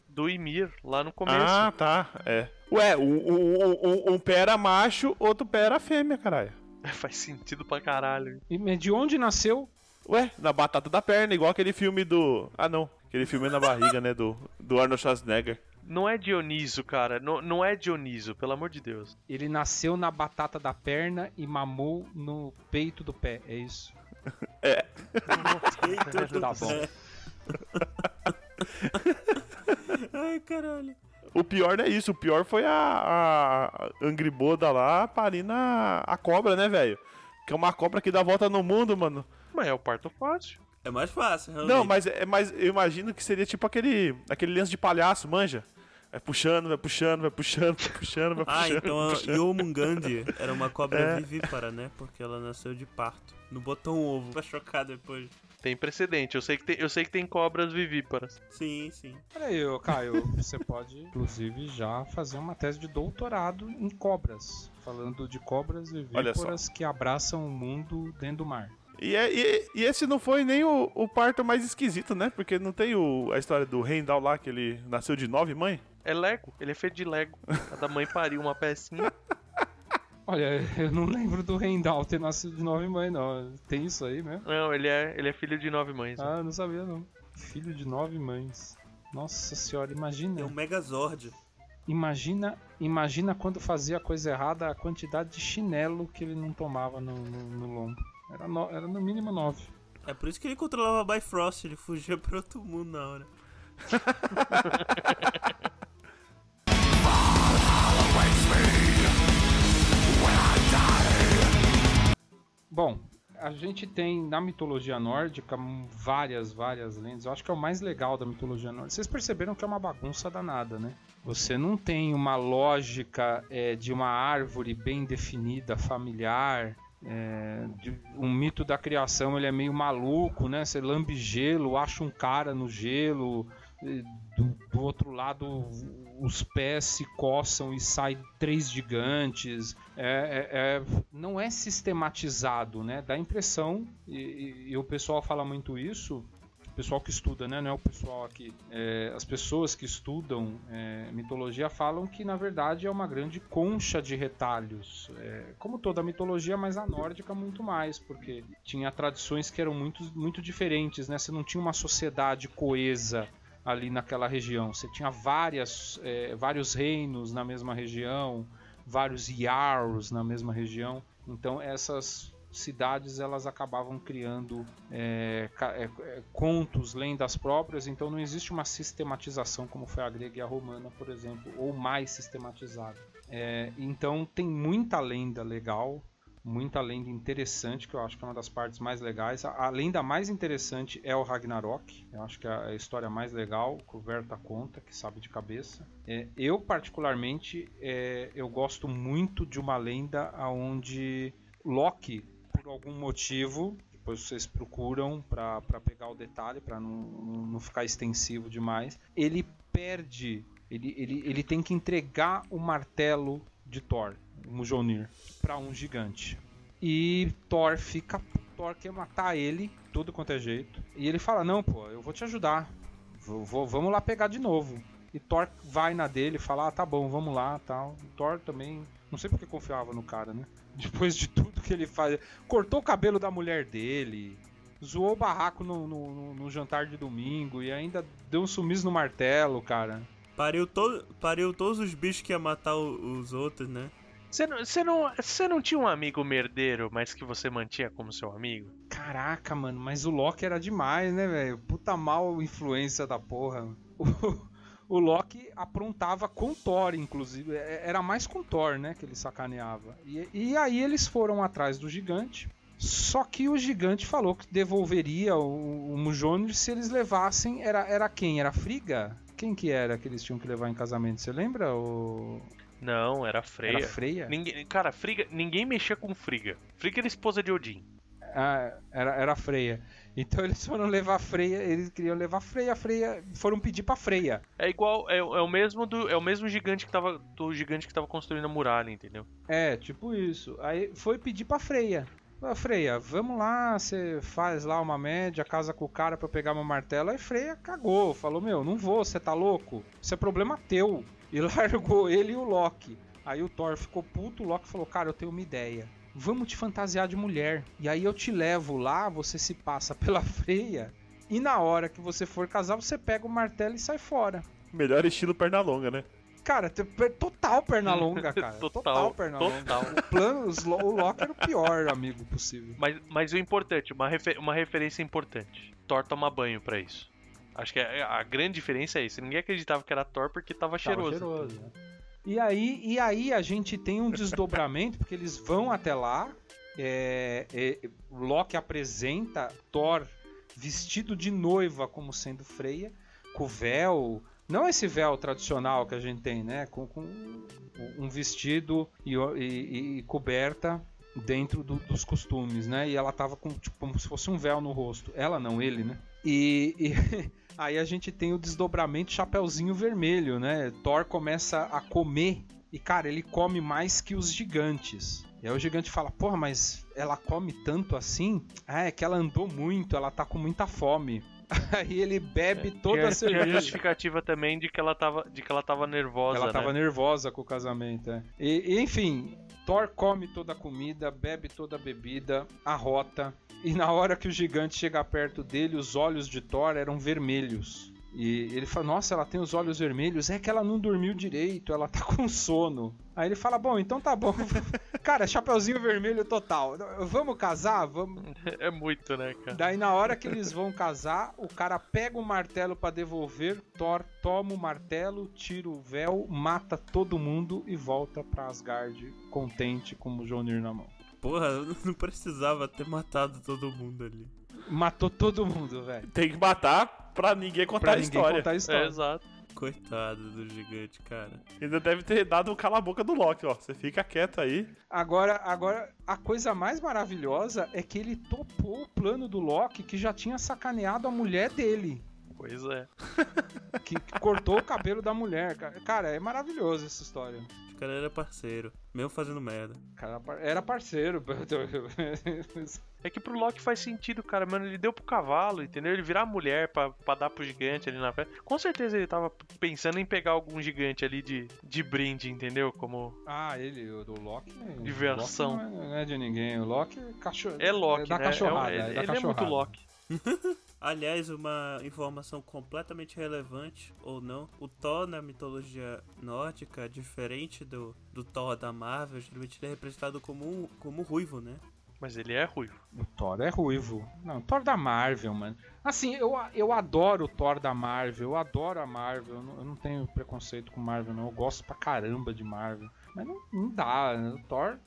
Do Ymir, lá no começo. Ah, tá. É. Ué, um, um, um, um pé era macho, outro pé era fêmea, caralho. Faz sentido pra caralho. E de onde nasceu? Ué, na batata da perna, igual aquele filme do. Ah, não. Aquele filme na barriga, né? Do, do Arnold Schwarzenegger. Não é Dioniso, cara. Não, não é Dioniso, pelo amor de Deus. Ele nasceu na batata da perna e mamou no peito do pé, é isso? Eita, Tá bom. Ai, caralho. O pior não é isso, o pior foi a, a Angry Boda lá parindo a, a cobra, né, velho? Que é uma cobra que dá volta no mundo, mano. Mas é o parto fácil. É mais fácil, realmente. Não, mas, é, mas eu imagino que seria tipo aquele, aquele lenço de palhaço, manja? Vai puxando, vai puxando, vai puxando, vai puxando, vai Ah, puxando. então a puxando. Yomungandi era uma cobra É. vivípara, né? Porque ela nasceu de parto. Não botou um ovo pra chocar depois. Tem precedente. Eu sei que tem, eu sei que tem cobras vivíparas. Sim, sim. Peraí, ô, Caio, você pode, inclusive, já fazer uma tese de doutorado em cobras. Falando de cobras vivíparas que abraçam o mundo dentro do mar. E, é- e- e esse não foi nem o, o parto mais esquisito, né? Porque não tem o, a história do Rendal lá, que ele nasceu de nove mãe? É Lego. Ele é feito de Lego. A da mãe pariu uma pecinha. Olha, eu não lembro do Rendal ter nascido de nove mães, não. Tem isso aí mesmo? Não, ele é, ele é filho de nove mães. Ah, eu não sabia não. Filho de nove mães. Nossa senhora, imagina. É um Megazord. Imagina, imagina quando fazia a coisa errada, a quantidade de chinelo que ele não tomava no, no, no lombo. Era, no, era no mínimo nove. É por isso que ele controlava Bifrost, ele fugia pra outro mundo na hora. Bom, a gente tem na mitologia nórdica várias, várias lendas. Eu acho que é o mais legal da mitologia nórdica. Vocês perceberam que é uma bagunça danada, né? Você não tem uma lógica é, de uma árvore bem definida, familiar. É, de- um mito da criação ele é meio maluco, né? Você lambe gelo, acha um cara no gelo, do, do outro lado os pés se coçam e saem três gigantes. É, é- é- não é sistematizado, né? Dá impressão, e, e- e o pessoal fala muito isso, o pessoal que estuda, né? Não é o pessoal aqui. É, as pessoas que estudam é, mitologia falam que, na verdade, é uma grande concha de retalhos. É, como toda mitologia, mas a nórdica muito mais, porque tinha tradições que eram muito, muito diferentes, né? Você não tinha uma sociedade coesa ali naquela região. Você tinha várias, é, vários reinos na mesma região, vários Yarls na mesma região. Então essas cidades elas acabavam criando é, é, é, contos, lendas próprias. Então não existe uma sistematização como foi a grega e a romana, por exemplo, ou mais sistematizada. É, então tem muita lenda legal, muita lenda interessante, que eu acho que é uma das partes mais legais. A, a lenda mais interessante é o Ragnarok. Eu acho que é a história mais legal, Verta conta, que sabe de cabeça. É, eu, particularmente, é, eu gosto muito de uma lenda onde Loki, por algum motivo, depois vocês procuram para pegar o detalhe, para não, não ficar extensivo demais, ele perde, ele, ele, ele tem que entregar o martelo de Thor, o Mjolnir, para um gigante. E Thor fica. Thor quer matar ele, tudo quanto é jeito. E ele fala: Não, pô, eu vou te ajudar. Vou- vou- vamos lá pegar de novo. E Thor vai na dele fala: Ah, tá bom, vamos lá tal. E Thor também. Não sei porque confiava no cara, né? Depois de tudo que ele faz. Cortou o cabelo da mulher dele. Zoou o barraco no, no- no- no jantar de domingo. E ainda deu um sumiço no martelo, cara. Pariu, to pariu todos os bichos que ia matar o- os outros, né? Você não, você, não, não tinha um amigo merdeiro, mas que você mantinha como seu amigo? Caraca, mano, mas o Loki era demais, né, velho? Puta mal influência da porra. O, o Loki aprontava com Thor, inclusive. É- Era mais com Thor, né, que ele sacaneava. E, e aí eles foram atrás do gigante. Só que o gigante falou que devolveria o, o Mjolnir se eles levassem. Era, era quem? Era Friga? Quem que era que eles tinham que levar em casamento? Você lembra? O... Não, era Freya. Era Freya? Ninguém, cara, Friga, ninguém mexia com Friga. Friga era esposa de Odin. Ah, era, era a Freya. Então eles foram levar a Freya, eles queriam levar a Freya, a Freya foram pedir pra Freya. É igual, é, é o mesmo do, é o mesmo gigante que tava, do gigante que tava construindo a muralha, entendeu? É, tipo isso. Aí foi pedir pra Freya. Falou, Freya, vamos lá, você faz lá uma média, casa com o cara pra eu pegar meu martelo. Aí Freya cagou, falou: Meu, não vou, você tá louco? Isso é problema teu. E largou ele e o Loki. Aí o Thor ficou puto, o Loki falou: Cara, eu tenho uma ideia. Vamos te fantasiar de mulher. E aí eu te levo lá, você se passa pela Freya. E na hora que você for casar, você pega o martelo e sai fora. Melhor estilo perna longa, né? Cara, total perna longa, cara. Total, perna total. longa. O plano, os o Loki era o pior amigo possível. Mas, mas o importante, uma, refe- uma referência importante. Thor toma banho pra isso. Acho que a, a grande diferença é isso. Ninguém acreditava que era Thor porque tava Tava cheiroso. cheiroso, né? E aí, e aí a gente tem um desdobramento, porque eles vão até lá. é, é, Loki apresenta Thor vestido de noiva como sendo Freya, com véu. Não esse véu tradicional que a gente tem, né? Com, com um vestido e, e- e coberta dentro do- dos costumes, né? E ela tava com tipo, como se fosse um véu no rosto. Ela não, ele, né? E, e aí a gente tem o desdobramento Chapeuzinho Vermelho, né? Thor começa a comer e, cara, ele come mais que os gigantes. E aí o gigante fala, porra, mas ela come tanto assim? Ah, é que ela andou muito, ela tá com muita fome. Aí ele bebe toda Tinha- a cerveja. justificativa também de que ela tava, de que ela tava nervosa, Ela tava né? nervosa com o casamento, é. E, e, enfim, Thor come toda a comida, bebe toda a bebida, arrota. E na hora que o gigante chega perto dele, os olhos de Thor eram vermelhos. E ele fala: Nossa, ela tem os olhos vermelhos. É que ela não dormiu direito, ela tá com sono. Aí ele fala: Bom, então tá bom. Cara, chapeuzinho vermelho total. Vamos casar? Vamos. É muito, né, cara? Daí na hora que eles vão casar, o cara pega o martelo pra devolver, Thor toma o martelo, tira o véu, mata todo mundo e volta pra Asgard contente com o Mjolnir na mão. Porra, não precisava ter matado todo mundo ali. Matou todo mundo, velho. Tem que matar pra ninguém contar Pra a ninguém história. contar a É, história. exato. Coitado do gigante, cara. Ainda deve ter dado o cala-boca do Loki, ó. Você fica quieto aí. Agora, agora, a coisa mais maravilhosa é que ele topou o plano do Loki que já tinha sacaneado a mulher dele. Pois é. Que, que cortou o cabelo da mulher. Cara, Cara, é maravilhoso essa história. O cara era parceiro, mesmo fazendo merda. Cara era parceiro. É que pro Loki faz sentido, cara, mano. Ele deu pro cavalo, entendeu? Ele virar mulher pra, pra dar pro gigante ali na festa. Com certeza ele tava pensando em pegar algum gigante ali de, de brinde, entendeu? Como. Ah, ele, o do Loki. o Diversão. Loki não é, não é de ninguém. O Loki é cachorro. É Loki, da né? cachorrada. é, é ele da ele é muito cachorrada. Loki. Aliás, uma informação completamente relevante, ou não, o Thor na mitologia nórdica, diferente do, do Thor da Marvel, geralmente ele é representado como, um- como ruivo, né? Mas ele é ruivo. O Thor é ruivo. Não, o Thor da Marvel, mano. Assim, eu, eu adoro o Thor da Marvel. Eu adoro a Marvel. Eu não, eu não tenho preconceito com Marvel, não. Eu gosto pra caramba de Marvel. Mas não, não dá. né? O Thor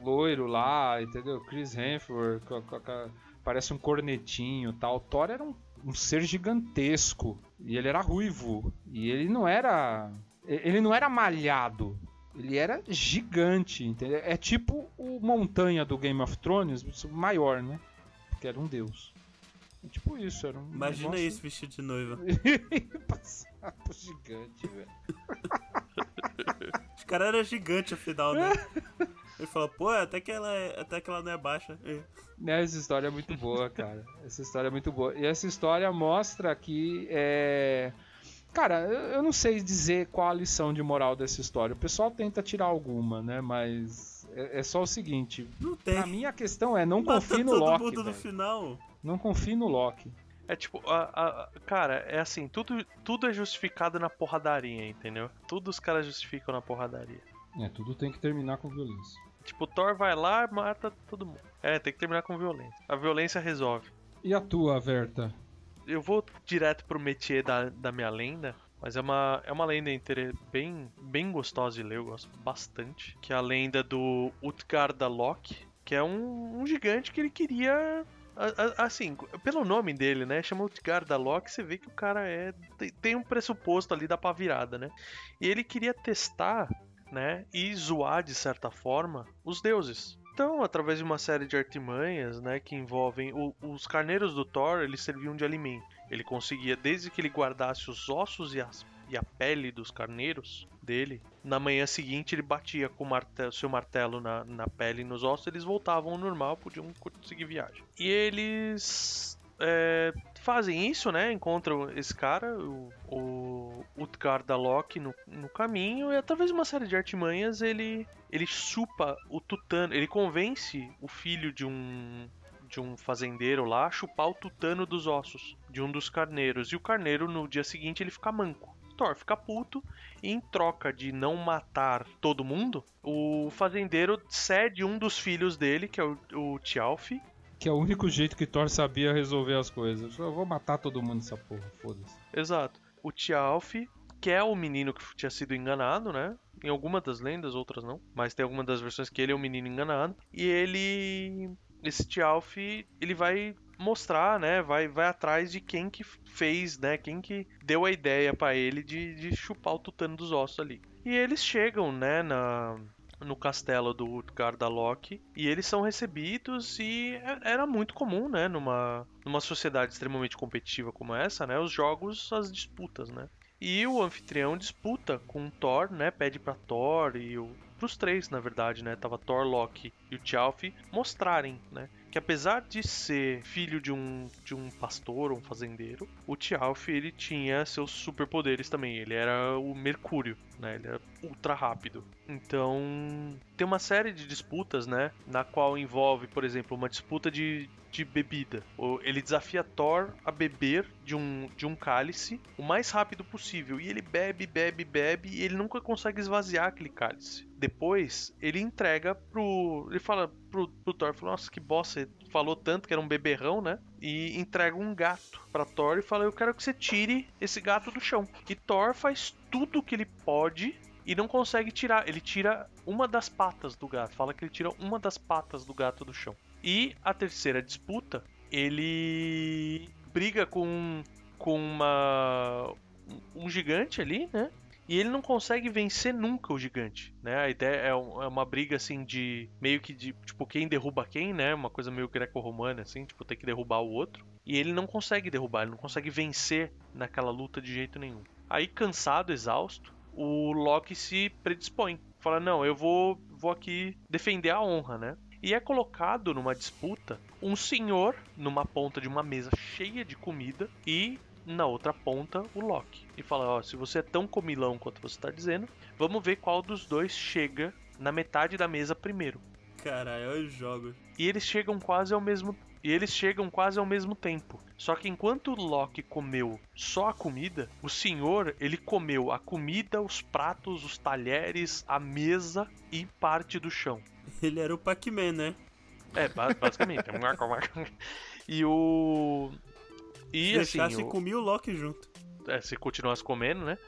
loiro lá, entendeu? Chris Hemsworth, co- co- co- parece um cornetinho e tal. Thor era um, um ser gigantesco. E ele era ruivo. E ele não era. Ele não era malhado. Ele era gigante, entendeu? É tipo o Montanha do Game of Thrones, maior, né? Porque era um deus. É tipo isso, era um Imagina negócio- isso vestido de noiva. Passar pro gigante, velho. Os caras eram gigante afinal, né? Ele falou, pô, até que ela, é, até que ela não é baixa. É. Né, Essa história é muito boa, cara. Essa história é muito boa. E essa história mostra que é. Cara, eu não sei dizer qual a lição de moral dessa história. O pessoal tenta tirar alguma, né? Mas é, é só o seguinte. Não tem. Pra mim a questão é não confie no todo Loki. mundo no final. Não confie no Loki. É tipo, a, a- cara, é assim, tudo, tudo é justificado na porradaria, entendeu? Tudo os caras justificam na porradaria. É, tudo tem que terminar com violência. Tipo, Thor vai lá mata todo mundo. É, tem que terminar com violência. A violência resolve. E a tua, Verta? Eu vou direto pro métier da, da minha lenda. Mas é uma, é uma lenda bem, bem gostosa de ler, eu gosto bastante. Que é a lenda do Utgardalok, que é um, um gigante que ele queria. Assim, pelo nome dele, né? Chama Utgardalok, você vê que o cara é. tem- um pressuposto ali da virada, né? E ele queria testar, né? E zoar, de certa forma, os deuses. Então, através de uma série de artimanhas, né, que envolvem o- os carneiros do Thor, eles serviam de alimento. Ele conseguia, desde que ele guardasse os ossos e, as- e a pele dos carneiros dele, na manhã seguinte ele batia com o seu martelo na, na pele e nos ossos, eles voltavam ao normal, podiam seguir viagem. E eles é, fazem isso, né? Encontram esse cara, o, o Utgardalok, no, no caminho, e através de uma série de artimanhas ele, ele chupa o tutano, ele convence o filho de um de um fazendeiro lá a chupar o tutano dos ossos de um dos carneiros. E o carneiro no dia seguinte ele fica manco. Thor fica puto e em troca de não matar todo mundo, o fazendeiro cede um dos filhos dele, que é o, o Que é o único jeito que Thor sabia resolver as coisas. Eu vou matar todo mundo nessa porra, foda-se. Exato. O Tjalf, que é o menino que tinha sido enganado, né? Em alguma das lendas, outras não. Mas tem alguma das versões que ele é o menino enganado. E ele. Esse Tjalf, ele vai mostrar, né? Vai, vai atrás de quem que fez, né? Quem que deu a ideia pra ele de, de chupar o tutano dos ossos ali. E eles chegam, né? Na, no castelo do Utgardalok e eles são recebidos e é- era muito comum, né, numa, numa sociedade extremamente competitiva como essa, né, os jogos, as disputas, né. E o anfitrião disputa com Thor, né, pede pra Thor e o pros três, na verdade, né, tava Thor, Loki e o Tjalf mostrarem, né, que apesar de ser filho de um, de um pastor ou um fazendeiro, o Tjalf ele tinha seus superpoderes também. Ele era o Mercúrio, né? Ele era ultra rápido. Então tem uma série de disputas, né? Na qual envolve, por exemplo, uma disputa de, de bebida. Ele desafia Thor a beber de um, de um cálice o mais rápido possível. E ele bebe, bebe, bebe e ele nunca consegue esvaziar aquele cálice. Depois ele entrega pro. Ele fala pro, pro Thor: fala, Nossa, que bosta, você falou tanto que era um beberrão, né? E entrega um gato pra Thor e fala: Eu quero que você tire esse gato do chão. E Thor faz tudo que ele pode e não consegue tirar. Ele tira uma das patas do gato. Fala que ele tira uma das patas do gato do chão. E a terceira disputa, ele briga com, com uma um gigante ali, né? E ele não consegue vencer nunca o gigante, né? A ideia é, é uma briga assim de meio que de tipo quem derruba quem, né? Uma coisa meio greco-romana assim, tipo tem que derrubar o outro. E ele não consegue derrubar, ele não consegue vencer naquela luta de jeito nenhum. Aí cansado, exausto, o Loki se predispõe, fala não, eu vou vou aqui defender a honra, né? E é colocado numa disputa um senhor numa ponta de uma mesa cheia de comida e na outra ponta o Loki. E fala: Ó, se você é tão comilão quanto você tá dizendo, vamos ver qual dos dois chega na metade da mesa primeiro. Caralho, olha os jogos. E eles chegam quase ao mesmo e eles chegam quase ao mesmo tempo. Só que enquanto o Loki comeu só a comida, o senhor ele comeu a comida, os pratos, os talheres, a mesa e parte do chão. Ele era o Pac-Man, né? É, ba- basicamente. e o e Se assim, deixasse, o- comia o Loki junto. é, se continuasse comendo, né?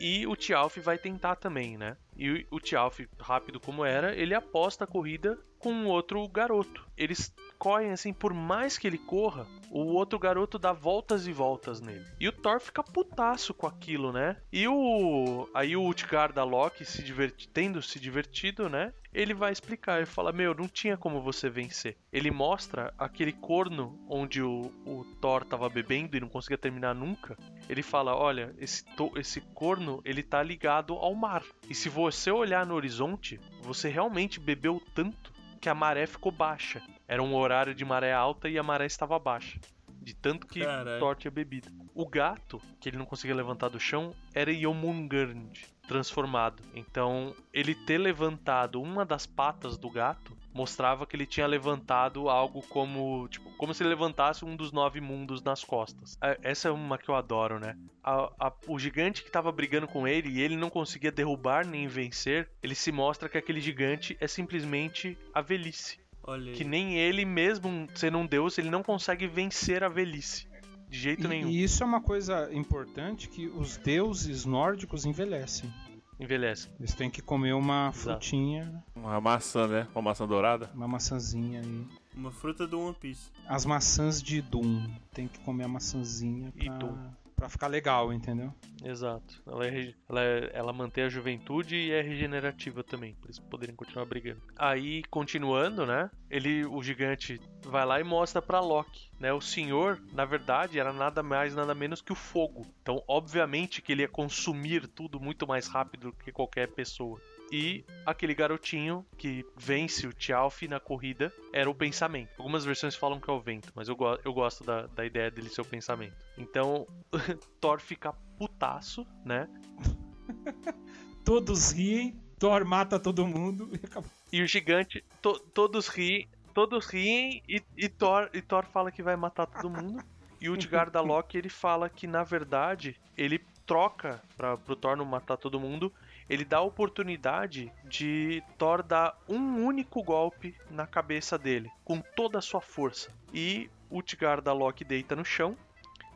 E o Tjalf vai tentar também, né? E o Tjalf, rápido como era, ele aposta a corrida com um outro garoto. Eles correm assim, por mais que ele corra, o outro garoto dá voltas e voltas nele. E o Thor fica putaço com aquilo, né? E o. Aí o Utgardalok, se diverti... tendo se divertido, né? Ele vai explicar, ele fala: Meu, não tinha como você vencer. Ele mostra aquele corno onde o, o Thor tava bebendo e não conseguia terminar nunca. Ele fala: Olha, esse, to- esse corno ele tá ligado ao mar. E se você olhar no horizonte, você realmente bebeu tanto que a maré ficou baixa. Era um horário de maré alta e a maré estava baixa. De tanto que Caralho. Thor tinha bebido. O gato, que ele não conseguia levantar do chão, era Yomungand, transformado. Então, ele ter levantado uma das patas do gato mostrava que ele tinha levantado algo como, tipo, como se ele levantasse um dos nove mundos nas costas. É, Essa é uma que eu adoro, né? A- a- o gigante que tava brigando com ele e ele não conseguia derrubar nem vencer, ele se mostra que aquele gigante é simplesmente a velhice. Que nem ele mesmo, sendo um deus, ele não consegue vencer a velhice. De jeito E, nenhum. e isso é uma coisa importante que os deuses nórdicos envelhecem. Envelhece. Eles têm que comer uma frutinha, Uma maçã, né? Uma maçã dourada. uma maçãzinha aí. Uma fruta do One Piece. As maçãs de Doom. Tem que comer a maçãzinha E pra, Doom. Pra ficar legal, entendeu? Exato. Ela, é ela, é- ela mantém a juventude e é regenerativa também, pra eles poderem continuar brigando. Aí, continuando, né? Ele, o gigante, vai lá e mostra pra Loki, né? O senhor, na verdade, era nada mais, nada menos que o fogo. Então, obviamente que ele ia consumir tudo muito mais rápido do que qualquer pessoa. E aquele garotinho que vence o Tjalf na corrida era o pensamento. Algumas versões falam que é o vento, mas eu, go- eu gosto da, da ideia dele ser o pensamento. Então, Thor fica putaço, né? Todos riem, Thor mata todo mundo e acabou. E o gigante, to- todos riem, todos riem e, e Thor, e Thor fala que vai matar todo mundo. E o Utgard da Loki, ele fala que na verdade ele troca para pro Thor não matar todo mundo, ele dá a oportunidade de Thor dar um único golpe na cabeça dele, com toda a sua força. E o Utgard da Loki deita no chão,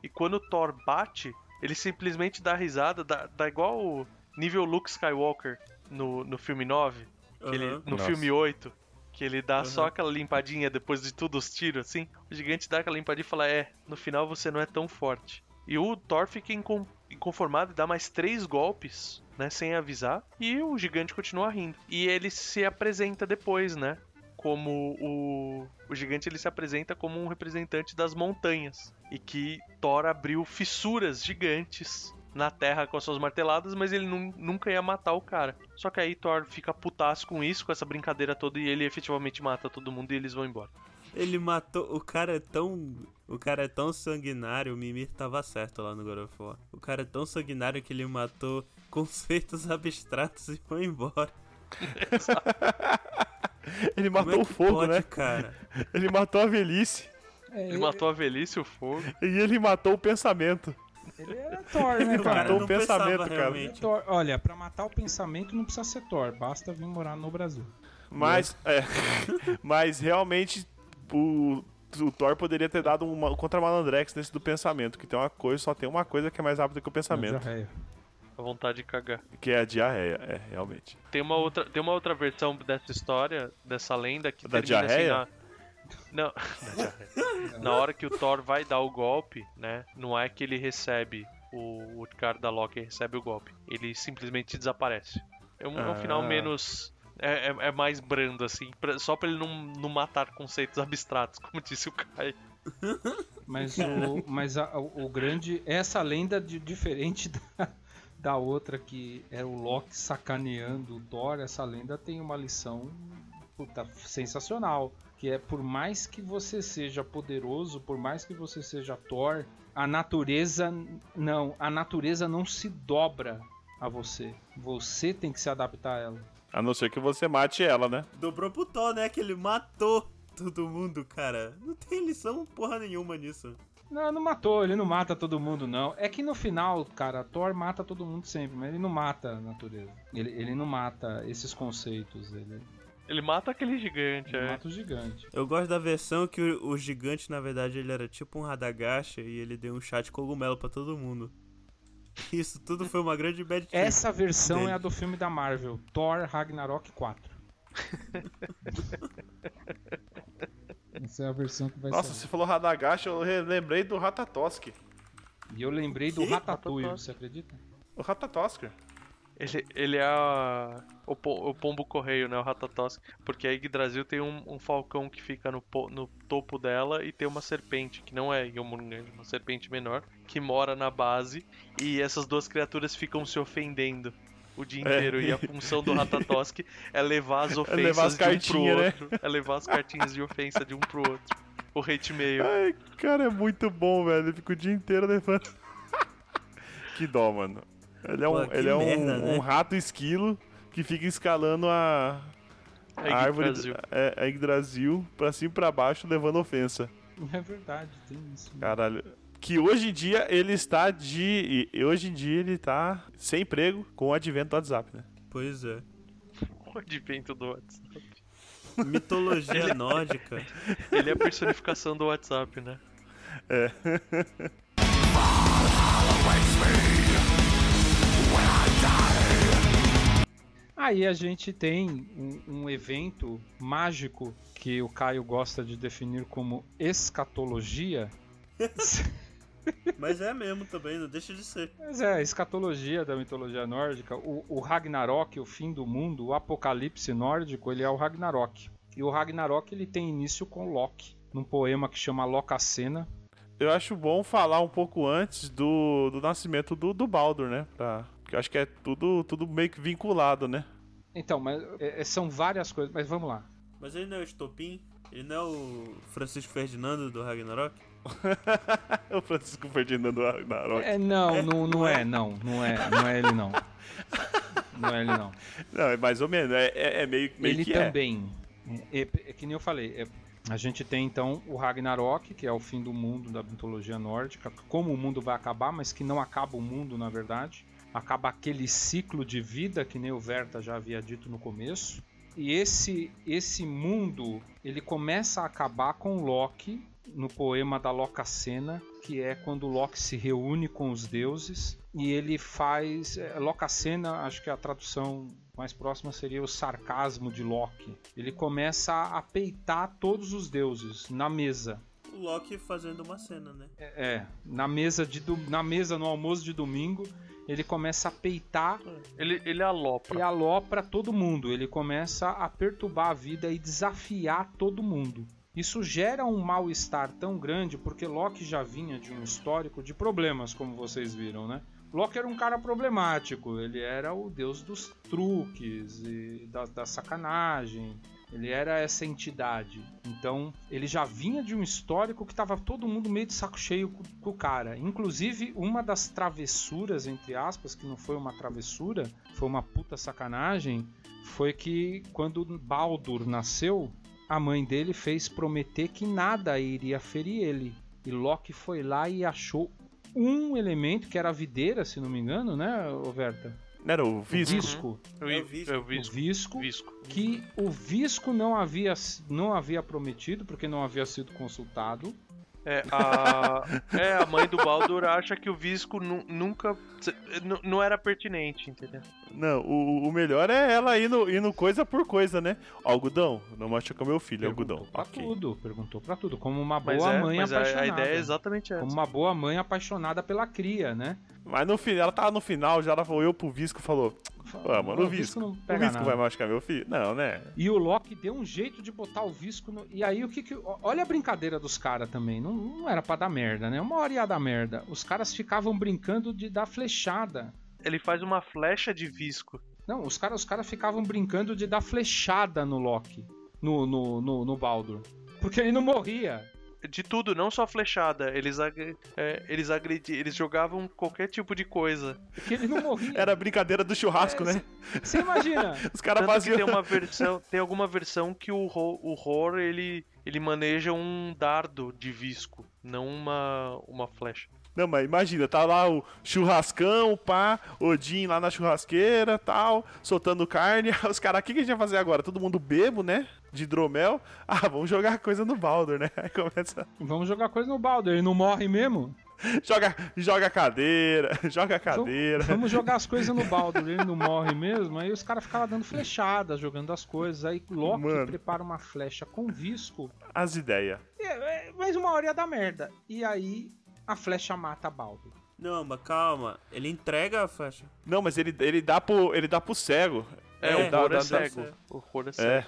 e quando o Thor bate, ele simplesmente dá risada, dá, dá igual o nível Luke Skywalker no, no filme 9, que ele, no Nossa. filme 8, que ele dá só Aham. aquela limpadinha depois de tudo os tiros, assim. O gigante dá aquela limpadinha e fala: É, no final você não é tão forte. E o Thor fica incon- inconformado e dá mais três golpes, né, sem avisar. E o gigante continua rindo. E ele se apresenta depois, né? Como o. O gigante ele se apresenta como um representante das montanhas. E que Thor abriu fissuras gigantes na terra com as suas marteladas, mas ele nun- nunca ia matar o cara. Só que aí Thor fica putaço com isso, com essa brincadeira toda, e ele efetivamente mata todo mundo e eles vão embora. Ele matou. O cara é tão. O cara é tão sanguinário, o Mimir tava certo lá no God of War. O cara é tão sanguinário que ele matou conceitos abstratos e foi embora. Ele Como matou é o fogo, pode, né? cara? Ele matou a velhice. É, Ele matou a velhice, o fogo. E ele matou o pensamento. ele era Thor, né, O cara? Matou o não pensamento, cara. realmente. Thor- olha, pra matar o pensamento não precisa ser Thor, basta vir morar no Brasil. Mas, é, mas realmente o, o Thor poderia ter dado uma contra Malandrex nesse do pensamento, que tem uma coisa, só tem uma coisa que é mais rápida que o pensamento, Diarreia. A vontade de cagar. que é a diarreia, é, realmente. Tem uma outra, tem uma outra versão dessa história, dessa lenda que Da termina diarreia? assim na... Não, na hora que o Thor vai dar o golpe, né? Não é que ele recebe o, o cara da Loki recebe o golpe. Ele simplesmente desaparece. É um, é um final Ah. menos. É, é- é mais brando, assim, pra- só pra ele não, não matar conceitos abstratos, como disse o Kai. Mas, o, mas a- o, grande. Essa lenda de, diferente da, da outra que era o Loki sacaneando o Thor, essa lenda tem uma lição puta, sensacional. Que é por mais que você seja poderoso, por mais que você seja Thor, a natureza não, a natureza não se dobra a você. Você tem que se adaptar a ela. A não ser que você mate ela, né? Dobrou pro Thor, né? Que ele matou todo mundo, cara. Não tem lição porra nenhuma nisso. Não, não matou, ele não mata todo mundo, não. É que no final, cara, Thor mata todo mundo sempre, mas ele não mata a natureza. Ele, ele não mata esses conceitos, ele, Ele mata aquele gigante, ele é. mata o gigante. Eu gosto da versão que o, o gigante, na verdade, ele era tipo um Radagast e ele deu um chá de cogumelo pra todo mundo. Isso tudo foi uma grande bad trip. Essa versão dele. é a do filme da Marvel, Thor Ragnarok 4. Essa é a versão que vai Nossa, sair. você falou Radagast, eu re- lembrei do Ratatosk. E eu lembrei do Que? Ratatouille, Ratatouille. você acredita? O Ratatosker. Ele, ele é a- o, o pombo correio, né? O Ratatosk. Porque a Yggdrasil tem um, um falcão que fica no, no topo dela e tem uma serpente, que não é Yomungan, uma serpente menor, que mora na base. E essas duas criaturas ficam se ofendendo o dia É. inteiro. E a função do Ratatosk é levar as ofensas levar as de um pro cartinhas, né? outro. É levar as cartinhas de ofensa de um pro outro. O hate mail. Ai, cara, é muito bom, velho. Ele fica o dia inteiro levando. que dó, mano. Ele é um, Pô, ele é um, né? um rato esquilo que fica escalando a, a É árvore, Yggdrasil. é, a Yggdrasil pra cima e pra baixo, levando ofensa. É verdade, tem isso. Caralho. Que hoje em dia ele está de. Hoje em dia ele tá sem emprego com o advento do WhatsApp, né? Pois é. O advento do WhatsApp. Mitologia nórdica. Ele é a personificação do WhatsApp, né? Aí a gente tem um, um evento mágico que o Caio gosta de definir como escatologia. Mas é mesmo também, não deixa de ser. Mas é, a escatologia da mitologia nórdica, o, o Ragnarok, o fim do mundo, o apocalipse nórdico, ele é o Ragnarok. E o Ragnarok ele tem início com Loki, num poema que chama Locacena. Eu acho bom falar um pouco antes do, do nascimento do, do Baldur, né? Pra, porque eu acho que é tudo, tudo meio que vinculado, né? Então, mas é, é, são várias coisas, mas vamos lá. Mas ele não é o Estopim? Ele não é o Francisco Ferdinando do Ragnarok? o Francisco Ferdinando Ragnarok. É, não, não, não é, não, não é, não é ele não. Não é ele não. Não, é mais ou menos. É, é, é meio, meio ele que é. também. É, é- é que nem eu falei. é- a gente tem então o Ragnarok, que é o fim do mundo da mitologia nórdica, como o mundo vai acabar, mas que não acaba o mundo na verdade. Acaba aquele ciclo de vida que nem o Verta já havia dito no começo. E esse esse mundo ele começa a acabar com Loki no poema da Locacena, que é quando Loki se reúne com os deuses e ele faz é, Locacena, acho que a tradução mais próxima seria o sarcasmo de Loki. Ele começa a peitar todos os deuses na mesa. O Loki fazendo uma cena, né? É, é, na mesa de do- na mesa no almoço de domingo, ele começa a peitar Ele, ele alopra. e alopra todo mundo. Ele começa a perturbar a vida e desafiar todo mundo. Isso gera um mal-estar tão grande porque Loki já vinha de um histórico de problemas, como vocês viram, né? Loki era um cara problemático, ele era o deus dos truques e da, da sacanagem. Ele era essa entidade. Então, ele já vinha de um histórico que tava todo mundo meio de saco cheio com, com o cara. Inclusive, uma das travessuras, entre aspas, que não foi uma travessura, foi uma puta sacanagem, foi que quando Baldur nasceu, a mãe dele fez prometer que nada iria ferir ele. E Loki foi lá e achou um elemento, que era a videira, se não me engano, né, Overta? Não era o O Visco? visco. Eu, É o Visco. eu O visco. visco Visco. que o Visco não havia, não havia prometido, porque não havia sido consultado. É, a, é, a mãe do Baldur acha que o Visco nu- nunca. Não era pertinente, entendeu? Não, o, o melhor é ela indo, indo coisa por coisa, né? Algodão, não machuca meu filho, algodão. Perguntou pra Ok. tudo, perguntou pra tudo. Como uma Mas, boa é, mãe mas apaixonada. a ideia é exatamente essa. Como uma boa mãe apaixonada pela cria, né? Mas no final, ela tava no final, já ela olhou pro Visco e falou: Pô, mano, o Visco. não O Visco nada. vai machucar meu filho? Não, né? E o Loki deu um jeito de botar o Visco no... E aí o que que... Olha a brincadeira dos caras também. Não, não era pra dar merda, né? Uma hora ia dar merda. Os caras ficavam brincando de dar flechada. Ele faz uma flecha de Visco. Não, os caras os cara ficavam brincando de dar flechada no Loki. No, no, no, no Baldur. Porque ele não morria. De tudo, não só flechada. Eles, agre- é, eles agrediam, eles jogavam qualquer tipo de coisa. Porque ele não morria. Era a brincadeira do churrasco, É, né? Você imagina? Os caras faziam. tem uma versão, tem alguma versão que o Ro- o Hor ele ele maneja um dardo de visco, não uma uma flecha. Não, mas imagina, tá lá o churrascão, pá, Odin lá na churrasqueira tal, soltando carne. Os caras, o que, que a gente vai fazer agora? Todo mundo bebo, né? De hidromel. Ah, vamos jogar coisa no Baldur, né? Aí começa. Vamos jogar coisa no Baldur. Ele não morre mesmo? Joga, joga cadeira, joga cadeira. Vamos jogar as coisas no Baldur. Ele não morre mesmo. Aí os caras ficavam dando flechada, jogando as coisas. Aí Loki Mano. prepara uma flecha com visco. As ideias. É, é, mas uma hora ia dar merda. E aí a flecha mata Baldur. Não, mas calma. Ele entrega a faixa. Não, mas ele, ele, dá pro, ele dá pro cego. É, É, o dá- Hor dá- é dá- cego. O Hor é É. cego.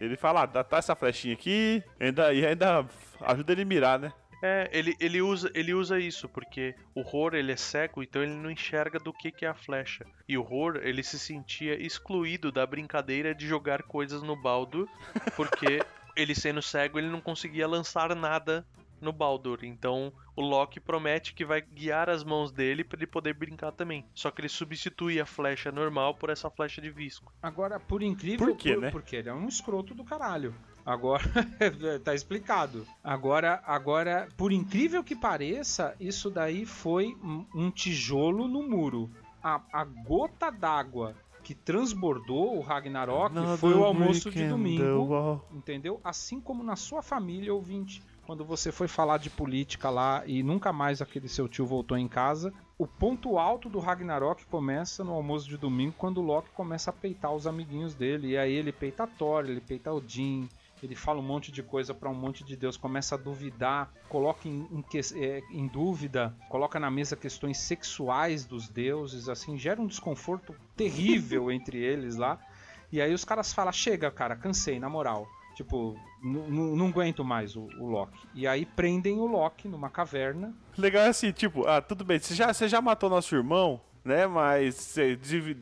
Ele fala, ah, tá essa flechinha aqui, ainda, e ainda ajuda ele a mirar, né? É, ele, ele, usa, ele usa isso, porque o Hor ele é cego, então ele não enxerga do que, que é a flecha. E o Hor ele se sentia excluído da brincadeira de jogar coisas no Baldur, porque ele sendo cego ele não conseguia lançar nada no Baldur. Então o Loki promete que vai guiar as mãos dele para ele poder brincar também. Só que ele substitui a flecha normal por essa flecha de visco. Agora, por incrível... Por quê, né? Porque ele é um escroto do caralho. Agora, tá explicado. Agora, agora, por incrível que pareça, isso daí foi um- tijolo no muro. A, a gota d'água que transbordou o Ragnarok foi o almoço de domingo. Entendeu? Assim como na sua família, ouvinte, quando você foi falar de política lá e nunca mais aquele seu tio voltou em casa, o ponto alto do Ragnarok começa no almoço de domingo, quando o Loki começa a peitar os amiguinhos dele. E aí ele peita Thor, ele peita Odin, ele fala um monte de coisa para um monte de Deus, começa a duvidar, coloca em, em é, em dúvida, coloca na mesa questões sexuais dos deuses, assim, gera um desconforto terrível entre eles lá. E aí os caras falam: chega, cara, cansei, na moral. Tipo, "N- n- não aguento mais o, o Loki. E aí prendem o Loki numa caverna. Legal é assim, tipo, ah, tudo bem, você já, você já matou nosso irmão, né? Mas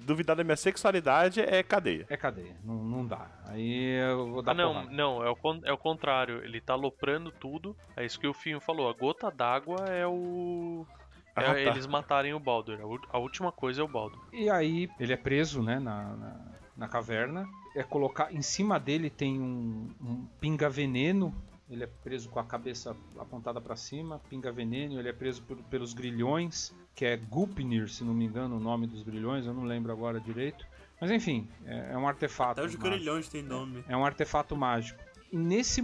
duvidar da minha sexualidade é cadeia. É cadeia, não, não dá. Aí eu vou dar Ah, não, porrada. não, é o, é o contrário. Ele tá aloprando tudo. É isso que o Finho falou. A gota d'água é o. É Ah, tá. eles matarem o Baldur. A última coisa é o Baldur. E aí ele é preso, né, na, na, na caverna. É colocar em cima dele tem um, um pinga veneno. Ele é preso com a cabeça apontada pra cima, pinga veneno. Ele é preso por- pelos grilhões, que é Gupnir, se não me engano, o nome dos grilhões. Eu não lembro agora direito. Mas enfim, é, é um artefato. Até os grilhões têm nome. É um artefato mágico. E nesse,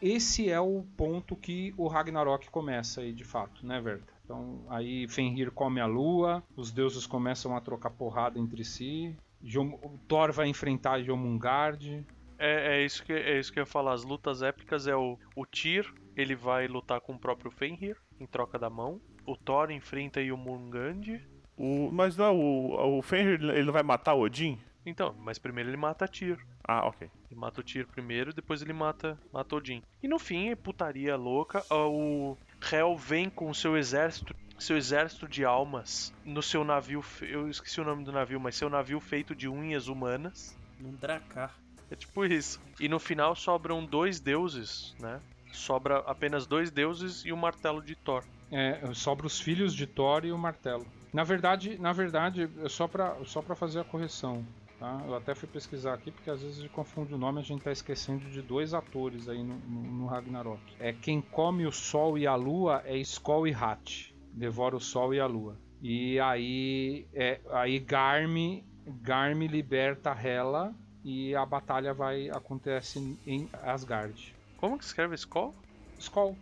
esse é o ponto que o Ragnarok começa aí, de fato, né, Verta? Então, aí Fenrir come a lua, os deuses começam a trocar porrada entre si, o Thor vai enfrentar Jomungard. É, é, isso que, é isso que eu ia falar. As lutas épicas é o, o Tyr, ele vai lutar com o próprio Fenrir, em troca da mão. O Thor enfrenta Jomungand. O, mas não, é o, o Fenrir, ele não vai matar o Odin? Então, mas primeiro ele mata Tyr. Ah, ok. Ele mata o Tyr primeiro, depois ele mata, mata Odin. E no fim, é putaria louca. ah, O Hel vem com o seu exército, seu exército de almas no seu navio. Eu esqueci o nome do navio, mas seu navio feito de unhas humanas. Num Dracar. É tipo isso. E no final sobram dois deuses, né? Sobra apenas dois deuses e o martelo de Thor. É, sobra os filhos de Thor e o martelo. Na verdade, na verdade, é só pra, só pra fazer a correção. Tá? Eu até fui pesquisar aqui porque às vezes a gente confunde o nome, a gente tá esquecendo de dois atores aí no, no, no Ragnarok. É quem come o sol e a lua é Skoll e Hat. Devora o sol e a lua. E aí, é, aí Garm, Garm liberta Hela e a batalha vai acontece em Asgard. Como que escreve Skoll? Skoll.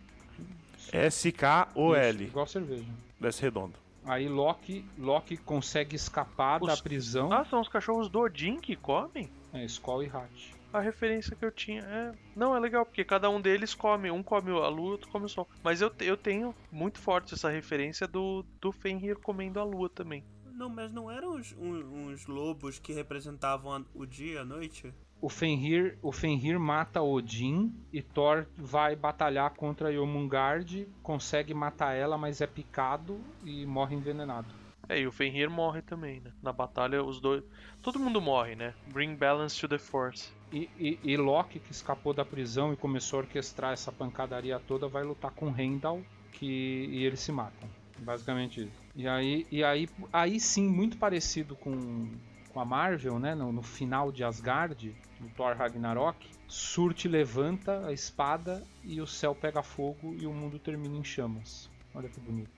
S-K-O-L. Isso, Igual cerveja. Desce redondo. Aí Loki, Loki consegue escapar Os- da prisão. Ah, são os cachorros do Odin que comem? É, Skoll e Hat. A referência que eu tinha é. Não, é legal, porque cada um deles come. Um come a lua, outro come o sol. Mas eu, eu tenho muito forte essa referência do, do Fenrir comendo a lua também. Não, mas não eram uns, um- uns lobos que representavam a- o dia e a noite? O Fenrir, o Fenrir mata Odin e Thor vai batalhar contra Jomungard, consegue matar ela, mas é picado e morre envenenado. É, e o Fenrir morre também, né? Na batalha, os dois. Todo mundo morre, né? Bring balance to the force. E, e, e Loki, que escapou da prisão e começou a orquestrar essa pancadaria toda, vai lutar com Heimdall, que e eles se matam. Basicamente isso. E aí, e aí, aí sim, muito parecido com, com a Marvel, né? No, no final de Asgard, no Thor Ragnarok, Surte levanta a espada e o céu pega fogo e o mundo termina em chamas. Olha que bonito.